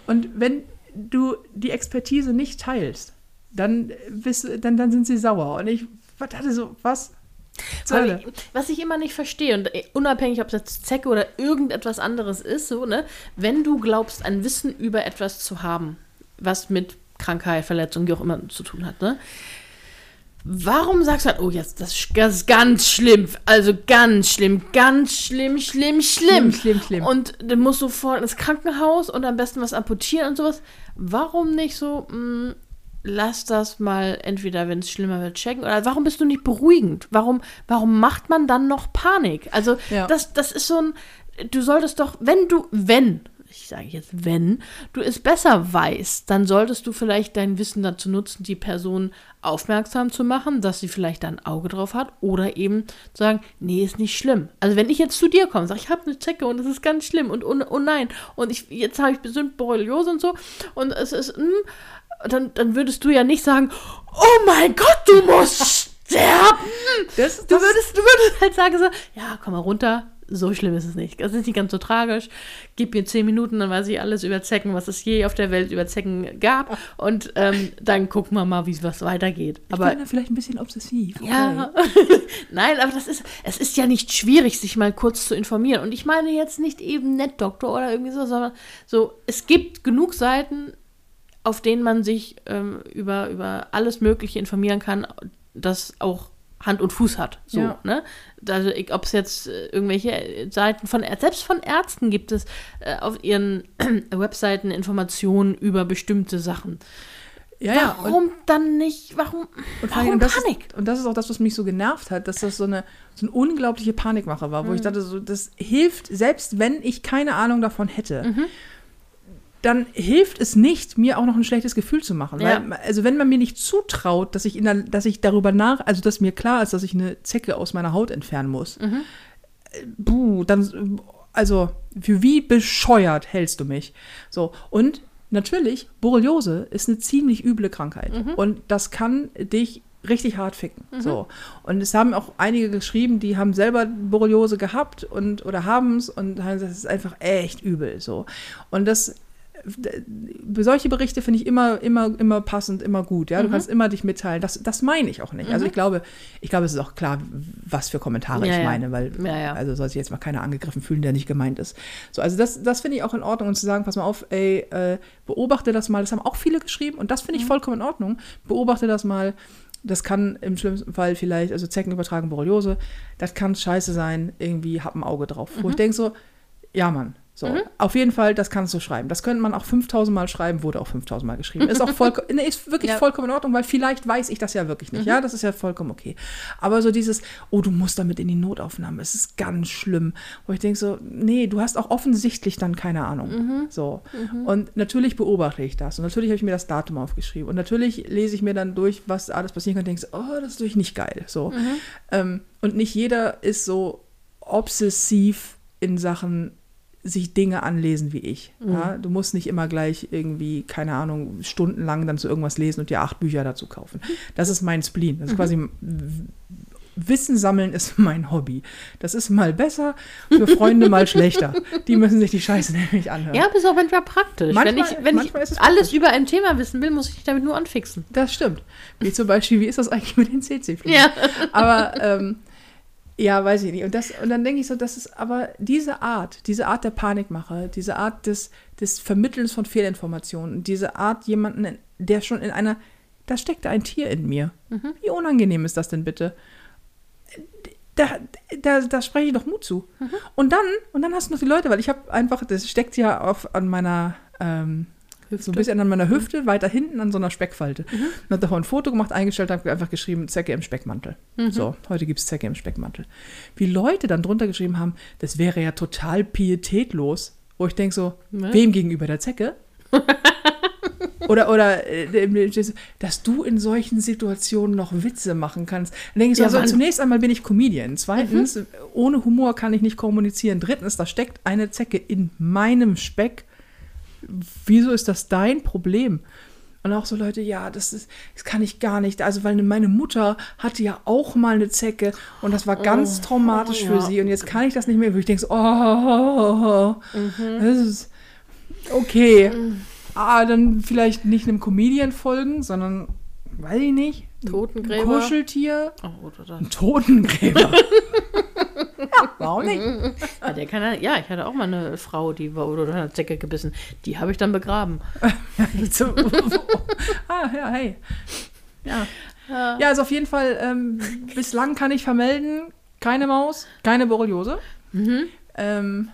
A: Und wenn du die Expertise nicht teilst, dann, bist, dann, dann sind sie sauer. Und ich hatte so, was?
B: ich, was ich immer nicht verstehe, und äh, unabhängig, ob es jetzt Zecke oder irgendetwas anderes ist, so, ne, wenn du glaubst, ein Wissen über etwas zu haben, was mit Krankheit, Verletzung, wie auch immer zu tun hat, ne? Warum sagst du halt, oh, jetzt, das ist das ist ganz schlimm, also ganz schlimm, ganz schlimm, schlimm, schlimm.
A: Schlimm, schlimm, schlimm.
B: Und dann musst du sofort ins Krankenhaus und am besten was amputieren und sowas. Warum nicht so, mh, lass das mal entweder, wenn es schlimmer wird, checken? Oder warum bist du nicht beruhigend? Warum, warum macht man dann noch Panik? Also,
A: Ja.
B: das, das ist so ein, du solltest doch, wenn du, wenn, ich sage jetzt wenn, du es besser weißt, dann solltest du vielleicht dein Wissen dazu nutzen, die Person aufmerksam zu machen, dass sie vielleicht da ein Auge drauf hat oder eben zu sagen, nee, ist nicht schlimm. Also wenn ich jetzt zu dir komme, sage ich habe eine Zecke und es ist ganz schlimm und oh, oh nein und ich jetzt habe ich bestimmt Borreliose und so und es ist hm, dann, dann würdest du ja nicht sagen, oh mein Gott, du musst sterben.
A: Das,
B: Du würdest, du würdest halt sagen so, ja, komm mal runter, so schlimm ist es nicht. Das ist nicht ganz so tragisch. Gib mir zehn Minuten, dann weiß ich alles über Zecken, was es je auf der Welt über Zecken gab. Und ähm, dann gucken wir mal, wie was weitergeht.
A: Aber ich bin da vielleicht ein bisschen obsessiv. Okay.
B: ja, nein, aber das ist, es ist ja nicht schwierig, sich mal kurz zu informieren. Und ich meine jetzt nicht eben Netdoktor oder irgendwie so, sondern so, es gibt genug Seiten, auf denen man sich ähm, über, über alles Mögliche informieren kann, das auch Hand und Fuß hat. So,
A: Ja.
B: ne? Also, ob es jetzt äh, irgendwelche äh, Seiten von, Ä- selbst von Ärzten gibt es äh, auf ihren Webseiten Informationen über bestimmte Sachen.
A: Ja, ja. Und,
B: Warum dann nicht? Warum,
A: und,
B: warum
A: und, das
B: Panik?
A: Ist, und das ist auch das, was mich so genervt hat, dass das so eine, so eine unglaubliche Panikmache war, wo
B: Mhm.
A: ich dachte, so, das hilft, selbst wenn ich keine Ahnung davon hätte,
B: Mhm.
A: Dann hilft es nicht, mir auch noch ein schlechtes Gefühl zu machen.
B: Ja.
A: Weil, also wenn man mir nicht zutraut, dass ich, in der, dass ich darüber nach, also dass mir klar ist, dass ich eine Zecke aus meiner Haut entfernen muss,
B: Mhm.
A: äh, buh, dann, also für wie bescheuert hältst du mich? So, und natürlich, Borreliose ist eine ziemlich üble Krankheit. Und das kann dich richtig hart ficken. So. Und es haben auch einige geschrieben, die haben selber Borreliose gehabt und oder haben es und haben gesagt, es ist einfach echt übel. So. Und das solche Berichte finde ich immer, immer, immer passend, immer gut. Ja, du kannst immer dich mitteilen. Das, das meine ich auch nicht. Also ich glaube, ich glaube, es ist auch klar, was für Kommentare
B: Ja,
A: ich
B: ja.
A: meine, weil
B: Ja, ja.
A: also soll sich jetzt mal keiner angegriffen fühlen, der nicht gemeint ist. So, also das, das finde ich auch in Ordnung und zu sagen, pass mal auf, ey, äh, beobachte das mal. Das haben auch viele geschrieben und das finde ich
B: Mhm.
A: vollkommen in Ordnung. Beobachte das mal. Das kann im schlimmsten Fall vielleicht, also Zecken übertragen Borreliose, das kann scheiße sein, irgendwie hab ein Auge drauf. Wo ich
B: Mhm.
A: denke so, ja Mann, so, auf jeden Fall, das kannst du schreiben. Das könnte man auch 5000 Mal schreiben, wurde auch 5000 Mal geschrieben. Ist auch vollkommen, nee, ist wirklich
B: Ja. Mhm.
A: vollkommen in Ordnung, weil vielleicht weiß ich das ja wirklich nicht. Ja, das ist ja vollkommen okay. Aber so dieses, oh, du musst damit in die Notaufnahme, es ist ganz schlimm. Wo ich denke so, nee, du hast auch offensichtlich dann keine Ahnung.
B: Mhm.
A: So. Und natürlich beobachte ich das. Und natürlich habe ich mir das Datum aufgeschrieben. Und natürlich lese ich mir dann durch, was alles passieren kann und denke so, oh, das ist natürlich nicht geil. So. Ähm, und nicht jeder ist so obsessiv in Sachen sich Dinge anlesen wie ich. Ja? Du musst nicht immer gleich irgendwie, keine Ahnung, stundenlang dann zu irgendwas lesen und dir acht Bücher dazu kaufen. Das ist mein Spleen. Das ist quasi Wissen sammeln ist mein Hobby. Das ist mal besser, für Freunde mal schlechter. Die müssen sich die Scheiße nämlich anhören.
B: Ja, aber ist auch manchmal praktisch.
A: Manchmal-
B: wenn ich, wenn
A: manchmal
B: ich alles über ein Thema wissen will, muss ich dich damit nur anfixen.
A: Das stimmt. Wie zum Beispiel, wie ist das eigentlich mit den CC-Fliegen?
B: Ja.
A: Aber ähm, ja, weiß ich nicht. Und, das, und dann denke ich so, das ist aber diese Art, diese Art der Panikmache, diese Art des, des Vermittelns von Fehlinformationen, diese Art jemanden, der schon in einer, da steckt ein Tier in mir. Wie unangenehm ist das denn bitte? Da, da, da spreche ich doch Mut zu. Und dann, und dann hast du noch die Leute, weil ich habe einfach, das steckt ja auf, an meiner, ähm, so ein bisschen an meiner Hüfte, weiter hinten an so einer Speckfalte. Und habe davon ein Foto gemacht, eingestellt, habe einfach geschrieben, Zecke im Speckmantel. So, heute gibt es Zecke im Speckmantel. Wie Leute dann drunter geschrieben haben, das wäre ja total pietätlos. Wo ich denke so,
B: Ne?
A: wem gegenüber der Zecke? Oder, oder äh, dass du in solchen Situationen noch Witze machen kannst. Dann denke ich so,
B: Ja,
A: also zunächst einmal bin ich Comedian. Zweitens, ohne Humor kann ich nicht kommunizieren. Drittens, da steckt eine Zecke in meinem Speck. Wieso ist das dein Problem? Und auch so Leute, ja, das, ist, das kann ich gar nicht. Also, weil meine Mutter hatte ja auch mal eine Zecke und das war ganz traumatisch
B: oh,
A: für
B: ja.
A: sie. Und jetzt kann ich das nicht mehr. Wo ich denke so, oh, das ist okay. Ah, dann vielleicht nicht einem Comedian folgen, sondern, weiß ich nicht, ein
B: Totengräber.
A: Kuscheltier,
B: Oh, oder
A: ein Totengräber. ja, warum nicht?
B: ja, der kann ja, ich hatte auch mal eine Frau, die war oder eine Zecke gebissen. Die habe ich dann begraben.
A: So, ah, ja, hey. Ja. Ja, also auf jeden Fall, ähm, bislang kann ich vermelden, keine Maus, keine Borreliose, ähm,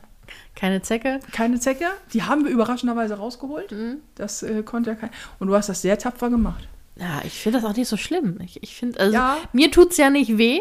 B: Keine Zecke.
A: keine Zecke. Die haben wir überraschenderweise rausgeholt. Das äh, konnte ja kein. Und du hast das sehr tapfer gemacht.
B: Ja, ich finde das auch nicht so schlimm. Ich, ich finde, also
A: Ja.
B: mir tut es ja nicht weh,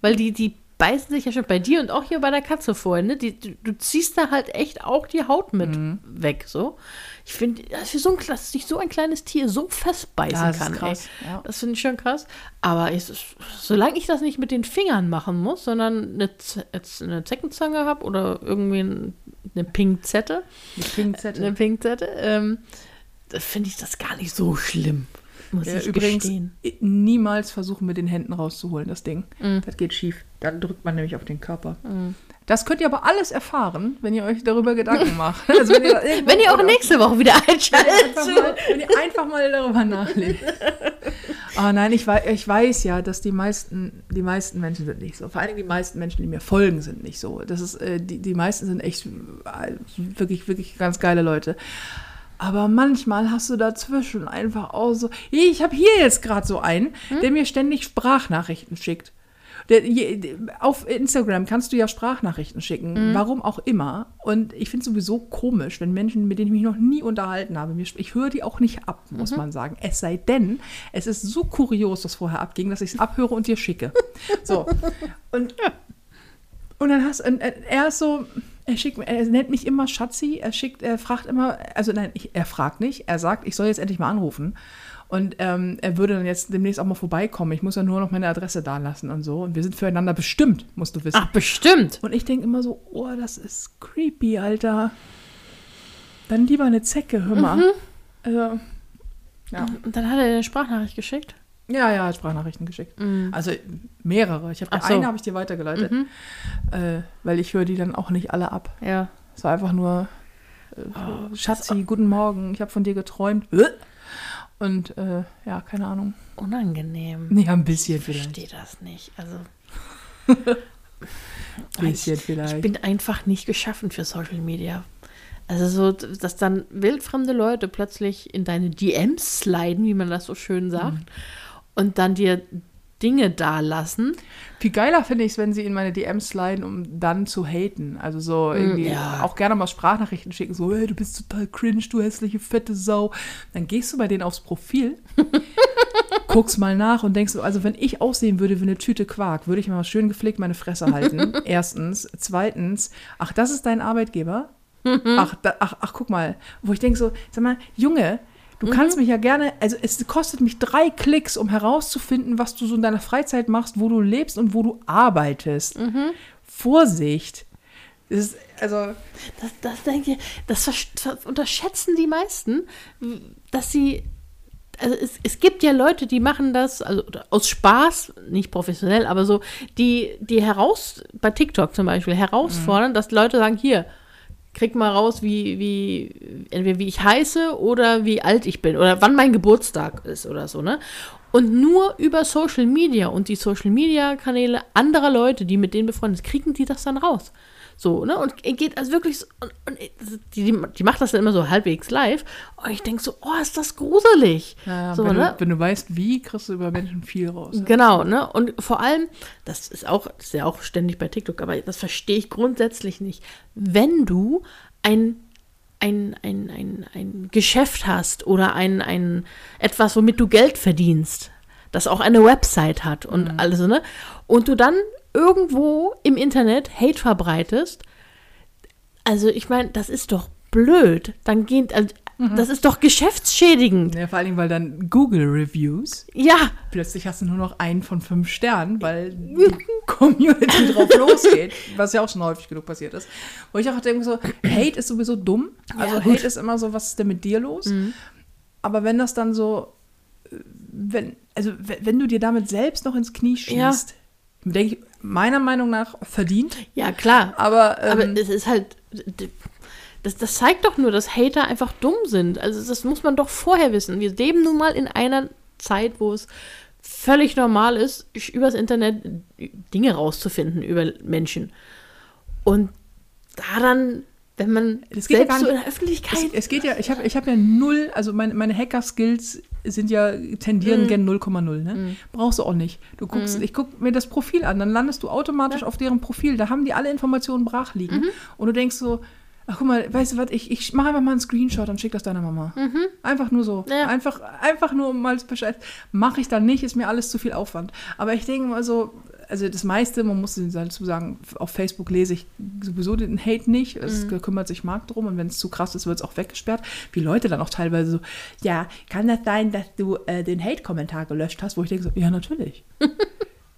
B: weil die, die beißen sich ja schon bei dir und auch hier bei der Katze vorher, ne? Die, du, du ziehst da halt echt auch die Haut mit
A: Mhm.
B: weg, so. Ich finde, dass für so ein, dass sich so ein kleines Tier so festbeißen
A: Ja, das ist
B: kann,
A: krass,
B: ey.
A: ja.
B: Das finde ich schon krass. Aber ist, solange ich das nicht mit den Fingern machen muss, sondern eine, Z- eine Zeckenzange habe oder irgendwie ein, eine Pinzette. eine Pinzette, ähm, finde ich das gar nicht so schlimm. Muss
A: Äh,
B: ich
A: übrigens,
B: gestehen.
A: niemals versuchen mit den Händen rauszuholen, das Ding.
B: Mhm.
A: Das geht schief. Dann drückt man nämlich auf den Körper. Das könnt ihr aber alles erfahren, wenn ihr euch darüber Gedanken macht. Also wenn ihr,
B: Wenn ihr auch nächste Woche wieder einschaltet.
A: einfach mal, wenn ihr einfach mal darüber nachdenkt. Oh nein, ich weiß, ich weiß ja, dass die meisten, die meisten Menschen sind nicht so. Vor allem die meisten Menschen, die mir folgen, sind nicht so. Das ist, äh, die, die meisten sind echt äh, wirklich, wirklich ganz geile Leute. Aber manchmal hast du dazwischen einfach auch so. Ich habe hier jetzt gerade so einen, der mir ständig Sprachnachrichten schickt. Auf Instagram kannst du ja Sprachnachrichten schicken, warum auch immer. Und ich finde es sowieso komisch, wenn Menschen, mit denen ich mich noch nie unterhalten habe, mir, ich höre die auch nicht ab, muss man sagen. Es sei denn, es ist so kurios, was vorher abging, dass ich es abhöre und dir schicke. So. Und, und dann hast und er ist so, er schickt, er nennt mich immer Schatzi, er schickt, er fragt immer, also nein, ich, er fragt nicht, er sagt, ich soll jetzt endlich mal anrufen. Und ähm, er würde dann jetzt demnächst auch mal vorbeikommen. Ich muss ja nur noch meine Adresse da lassen und so. Und wir sind füreinander bestimmt, musst du wissen.
B: Ach, bestimmt.
A: Und ich denke immer so, oh, das ist creepy, Alter. Dann lieber eine Zecke, hör mal.
B: Mhm.
A: Also, ja.
B: Und dann hat er eine Sprachnachricht geschickt.
A: ja, ja, hat Sprachnachrichten geschickt. Also mehrere. Ich habe
B: so.
A: eine habe ich dir weitergeleitet,
B: Mhm.
A: äh, weil ich höre die dann auch nicht alle ab.
B: Ja.
A: Es war einfach nur, äh,
B: Oh,
A: Schatzi, guten Morgen, ich habe von dir geträumt. Und äh, ja, keine Ahnung.
B: Unangenehm.
A: Ja, ein bisschen
B: Ich
A: vielleicht.
B: verstehe das nicht. Also.
A: Bisschen
B: ich,
A: vielleicht.
B: ich bin einfach nicht geschaffen für Social Media. Also so, dass dann wildfremde Leute plötzlich in deine DMs sliden, wie man das so schön sagt,
A: Mhm.
B: und dann dir Dinge dalassen.
A: Viel geiler finde ich es, wenn sie in meine DMs sliden, um dann zu haten. Also so irgendwie
B: Mm, ja.
A: auch gerne mal Sprachnachrichten schicken, so, hey, du bist total cringe, du hässliche fette Sau. Dann gehst du bei denen aufs Profil, guckst mal nach und denkst so, also wenn ich aussehen würde wie eine Tüte Quark, würde ich mal schön gepflegt meine Fresse halten. Erstens. Zweitens, ach, das ist dein Arbeitgeber? Ach, da, ach, ach, guck mal. Wo ich denke so, sag mal, Junge, du kannst mich ja gerne, also es kostet mich drei Klicks, um herauszufinden, was du so in deiner Freizeit machst, wo du lebst und wo du arbeitest. Vorsicht. Das ist, also,
B: Das, das denke ich, das unterschätzen die meisten, dass sie. Also es, es gibt ja Leute, die machen das also aus Spaß, nicht professionell, aber so, die, die heraus, bei TikTok zum Beispiel, herausfordern, dass Leute sagen, hier, krieg mal raus, wie, wie, entweder wie ich heiße oder wie alt ich bin oder wann mein Geburtstag ist oder so, ne? Und nur über Social Media und die Social Media Kanäle anderer Leute, die mit denen befreundet sind, kriegen die das dann raus. So, ne? Und geht also wirklich so, und, und die, die, macht das dann immer so halbwegs live. Und ich denke so, oh, ist das gruselig.
A: ja,
B: so,
A: wenn,
B: ne?
A: du, wenn du weißt, wie, kriegst du über Menschen viel raus.
B: Genau, ne? Und vor allem, das ist auch, das ist ja auch ständig bei TikTok, aber das verstehe ich grundsätzlich nicht. Wenn du ein, ein, ein, ein, ein Geschäft hast oder ein, ein etwas, womit du Geld verdienst, das auch eine Website hat und alles, ne? Und du dann irgendwo im Internet Hate verbreitest, also ich meine, das ist doch blöd. Dann geht, also, das ist doch geschäftsschädigend.
A: Ja, vor allen Dingen, weil dann Google Reviews,
B: Ja,
A: plötzlich hast du nur noch einen von fünf Sternen, weil die Community drauf losgeht, was ja auch schon häufig genug passiert ist. Wo ich auch denke so, Hate ist sowieso dumm. Also
B: Ja.
A: Hate ist immer so, was ist denn mit dir los? Aber wenn das dann so, äh, wenn, also wenn, du dir damit selbst noch ins Knie
B: Ja.
A: schießt, denke ich, meiner Meinung nach verdient.
B: ja klar.
A: Aber, ähm,
B: Aber es ist halt. Das, das zeigt doch nur, dass Hater einfach dumm sind. Also das muss man doch vorher wissen. Wir leben nun mal in einer Zeit, wo es völlig normal ist, übers Internet Dinge rauszufinden über Menschen. Und da dann, wenn man
A: Das geht ja
B: selbst
A: gar
B: so
A: nicht-
B: in der Öffentlichkeit.
A: Es, es geht ja, ich habe ich hab ja null, also meine, meine Hacker-Skills sind ja, tendieren
B: Mhm.
A: gen 0,0, ne? Brauchst du auch nicht. Du guckst, ich guck mir das Profil an, dann landest du automatisch auf deren Profil, da haben die alle Informationen brach liegen.
B: Mhm.
A: Und du denkst so, ach guck mal, weißt du was, ich, ich mache einfach mal einen Screenshot und schick das deiner Mama. Einfach nur so.
B: Mhm. Ja.
A: Einfach, einfach nur um mal Bescheid. Mache ich dann nicht, ist mir alles zu viel Aufwand. Aber ich denke mal so, also das meiste, man muss dazu sagen, auf Facebook lese ich sowieso den Hate nicht. Es
B: Mhm.
A: kümmert sich Marc drum und wenn es zu krass ist, wird es auch weggesperrt. Wie Leute dann auch teilweise so, ja, kann das sein, dass du äh, den Hate-Kommentar gelöscht hast? Wo ich denke so, ja, natürlich.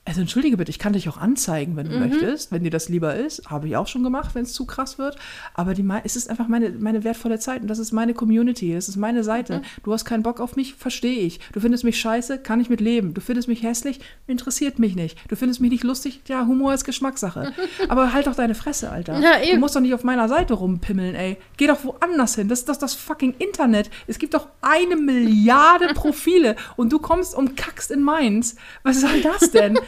A: Also entschuldige bitte, ich kann dich auch anzeigen, wenn du
B: Mhm.
A: möchtest, wenn dir das lieber ist. Habe ich auch schon gemacht, wenn es zu krass wird. Aber die, es ist einfach meine, meine wertvolle Zeit und das ist meine Community, das ist meine Seite.
B: Mhm.
A: Du hast keinen Bock auf mich, verstehe ich. Du findest mich scheiße, kann ich mit leben. Du findest mich hässlich, interessiert mich nicht. Du findest mich nicht lustig, ja, Humor ist Geschmackssache. Aber halt doch deine Fresse, Alter.
B: Ja,
A: du musst doch nicht auf meiner Seite rumpimmeln, ey. Geh doch woanders hin. Das ist doch das fucking Internet. Es gibt doch eine Milliarde Profile und du kommst und kackst in meins. Was soll das denn?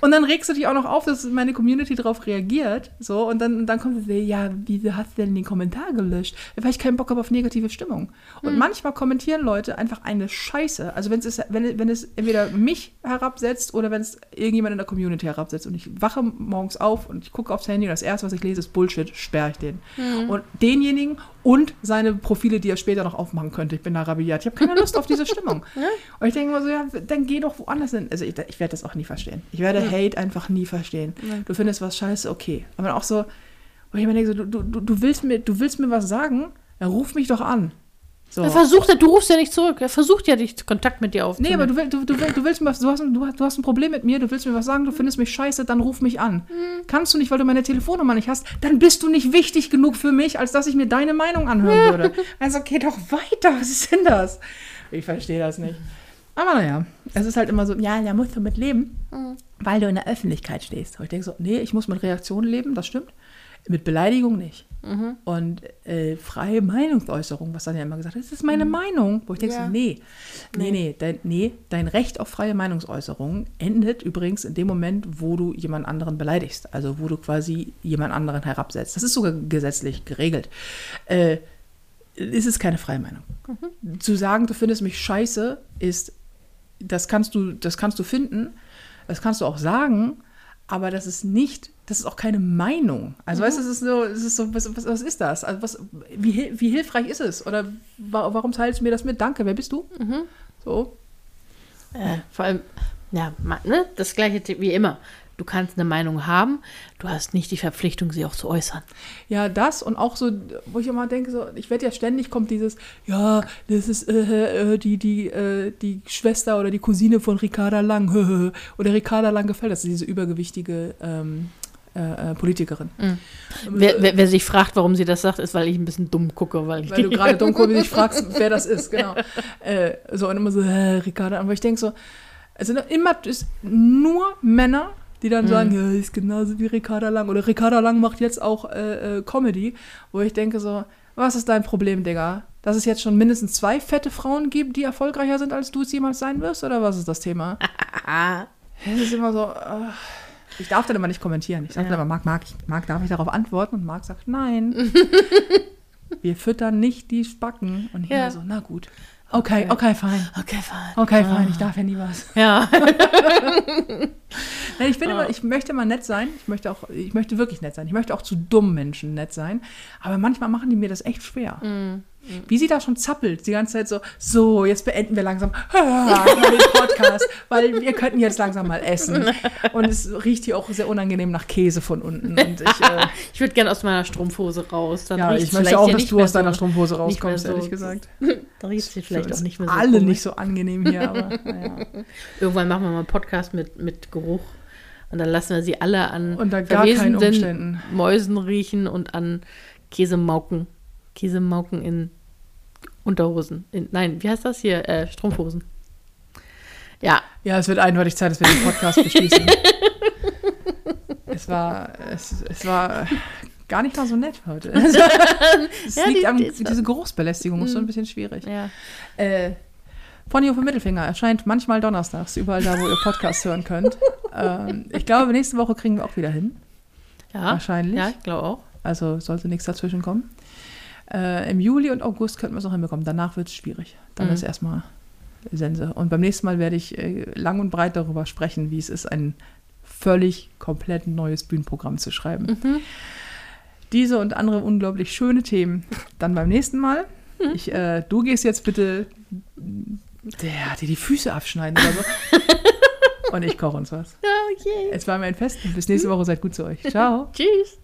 A: Und dann regst du dich auch noch auf, dass meine Community darauf reagiert. So, und dann, und dann kommt sie, ja, wieso hast du denn den Kommentar gelöscht? Weil ich keinen Bock habe auf negative Stimmung. Und manchmal kommentieren Leute einfach eine Scheiße. Also wenn es, wenn, wenn es entweder mich herabsetzt oder wenn es irgendjemand in der Community herabsetzt. Und ich wache morgens auf und ich gucke aufs Handy und das erste, was ich lese, ist Bullshit, sperre ich den. Und denjenigen und seine Profile, die er später noch aufmachen könnte. Ich bin da rabiat. Ich habe keine Lust auf diese Stimmung. Und ich denke mal so, ja, dann geh doch woanders hin. Also ich, ich werde das auch nie verstehen. Ich werde Hate einfach nie verstehen. Du findest was scheiße, okay. Aber auch so, wo ich mir denke, so, du, du, du, willst mir, du willst mir was sagen, dann ruf mich doch an. So.
B: Er versucht, ja- du rufst ja nicht zurück. Er versucht ja, dich Kontakt mit dir
A: Nee,
B: aufzunehmen.
A: aber du, will, du, du, will- du willst mir was, du hast, ein- du, hast- du hast ein Problem mit mir, du willst mir was sagen, du findest mich scheiße, dann ruf mich an. Kannst du nicht, weil du meine Telefonnummer nicht hast, dann bist du nicht wichtig genug für mich, als dass ich mir deine Meinung anhören würde. Also geh doch weiter, was ist denn das? Ich verstehe das nicht. Aber naja, es ist halt immer so, ja, da musst du mit leben, weil du in der Öffentlichkeit stehst. Und ich denke so, nee, ich muss mit Reaktionen leben, das stimmt. Mit Beleidigung nicht. Und äh, freie Meinungsäußerung, was dann ja immer gesagt wird, das ist meine Meinung. Wo ich denke
B: Ja.
A: so, nee, nee, nee, dein, nee, dein Recht auf freie Meinungsäußerung endet übrigens in dem Moment, wo du jemand anderen beleidigst. Also wo du quasi jemand anderen herabsetzt. Das ist sogar gesetzlich geregelt. Äh, ist es keine freie Meinung. Zu sagen, du findest mich scheiße, ist, das kannst du, das kannst du finden, das kannst du auch sagen, aber das ist nicht, das ist auch keine Meinung. Also weißt du, es ist so, es ist so, was, was, was ist das? Also was, wie, wie hilfreich ist es? Oder wa warum teilst du mir das mit? Danke, wer bist du? So.
B: Äh, vor allem, ja, ne? das gleiche wie immer. Du kannst eine Meinung haben, du hast nicht die Verpflichtung, sie auch zu äußern.
A: Ja, das und auch so, wo ich immer denke, so, ich werde ja ständig kommt dieses, ja, das ist äh, äh, die, die, äh, die Schwester oder die Cousine von Ricarda Lang, oder Ricarda Lang gefällt, das ist diese übergewichtige ähm, äh, äh, Politikerin.
B: Wer, wer, wer sich fragt, warum sie das sagt, ist, weil ich ein bisschen dumm gucke, weil ich
A: Weil du gerade dumm guckst, dich fragst, wer das ist, genau. Äh, so und immer so, äh, Ricarda, aber ich denke so, es sind immer es nur Männer, die dann sagen, ja, ist genauso wie Ricarda Lang. Oder Ricarda Lang macht jetzt auch äh, äh, Comedy, wo ich denke so, was ist dein Problem, Digga? Dass es jetzt schon mindestens zwei fette Frauen gibt, die erfolgreicher sind, als du es jemals sein wirst? Oder was ist das Thema? Es ist immer so, äh, ich darf dann immer nicht kommentieren. Ich sage
B: Ja.
A: dann immer, Marc, Marc, ich- Marc, darf ich darauf antworten? Und Marc sagt, nein. Wir füttern nicht die Spacken. Und ich
B: Ja.
A: so, na gut. Okay, okay, fein.
B: Okay, fein.
A: Okay, fein, ich darf ja nie was.
B: Ja.
A: Nein, ich bin immer, ich möchte immer nett sein. Ich möchte auch, ich möchte wirklich nett sein. Ich möchte auch zu dummen Menschen nett sein. Aber manchmal machen die mir das echt schwer. Wie sie da schon zappelt, die ganze Zeit so, so, jetzt beenden wir langsam ah, den Podcast, weil wir könnten jetzt langsam mal essen. Und es riecht hier auch sehr unangenehm nach Käse von unten. Und ich, äh,
B: Ich würde gerne aus meiner Strumpfhose raus. Dann
A: ja, ich möchte auch, dass du aus deiner
B: so-
A: Strumpfhose rauskommst,
B: so-
A: ehrlich gesagt.
B: Da riecht sie vielleicht auch nicht mehr so
A: Alle
B: komisch.
A: nicht so angenehm hier, aber naja.
B: Irgendwann machen wir mal einen Podcast mit, mit Geruch. Und dann lassen wir sie alle an. Mäusen riechen und an Käsemauken. Käsemauken in Unterhosen. In, nein, wie heißt das hier? Äh, Strumpfhosen. Ja,
A: Ja, es wird eindeutig Zeit, dass wir den Podcast beschließen. es war, es, es war gar nicht mal so nett heute. es
B: Ja,
A: liegt
B: die-
A: am,
B: die
A: diese Geruchsbelästigung ist so ein bisschen schwierig.
B: ja.
A: Äh, Ponyhof im Mittelfinger erscheint manchmal donnerstags, überall da, wo ihr Podcast hören könnt. Ähm, ich glaube, nächste Woche kriegen wir auch wieder hin.
B: Ja,
A: Wahrscheinlich.
B: Ja, ich glaube auch.
A: Also sollte nichts dazwischen kommen. Äh, Im Juli und August könnten wir es noch hinbekommen. Danach wird es schwierig. Dann
B: Mhm.
A: ist erstmal Sense. Und beim nächsten Mal werde ich äh, lang und breit darüber sprechen, wie es ist, ein völlig komplett neues Bühnenprogramm zu schreiben.
B: Mhm.
A: Diese und andere unglaublich schöne Themen dann beim nächsten Mal.
B: Mhm.
A: Ich, äh, du gehst jetzt bitte der, dir die Füße abschneiden oder so. und ich koche uns was.
B: Okay.
A: Es war mir ein Fest. Bis nächste Woche. Seid gut zu euch. Ciao.
B: Tschüss.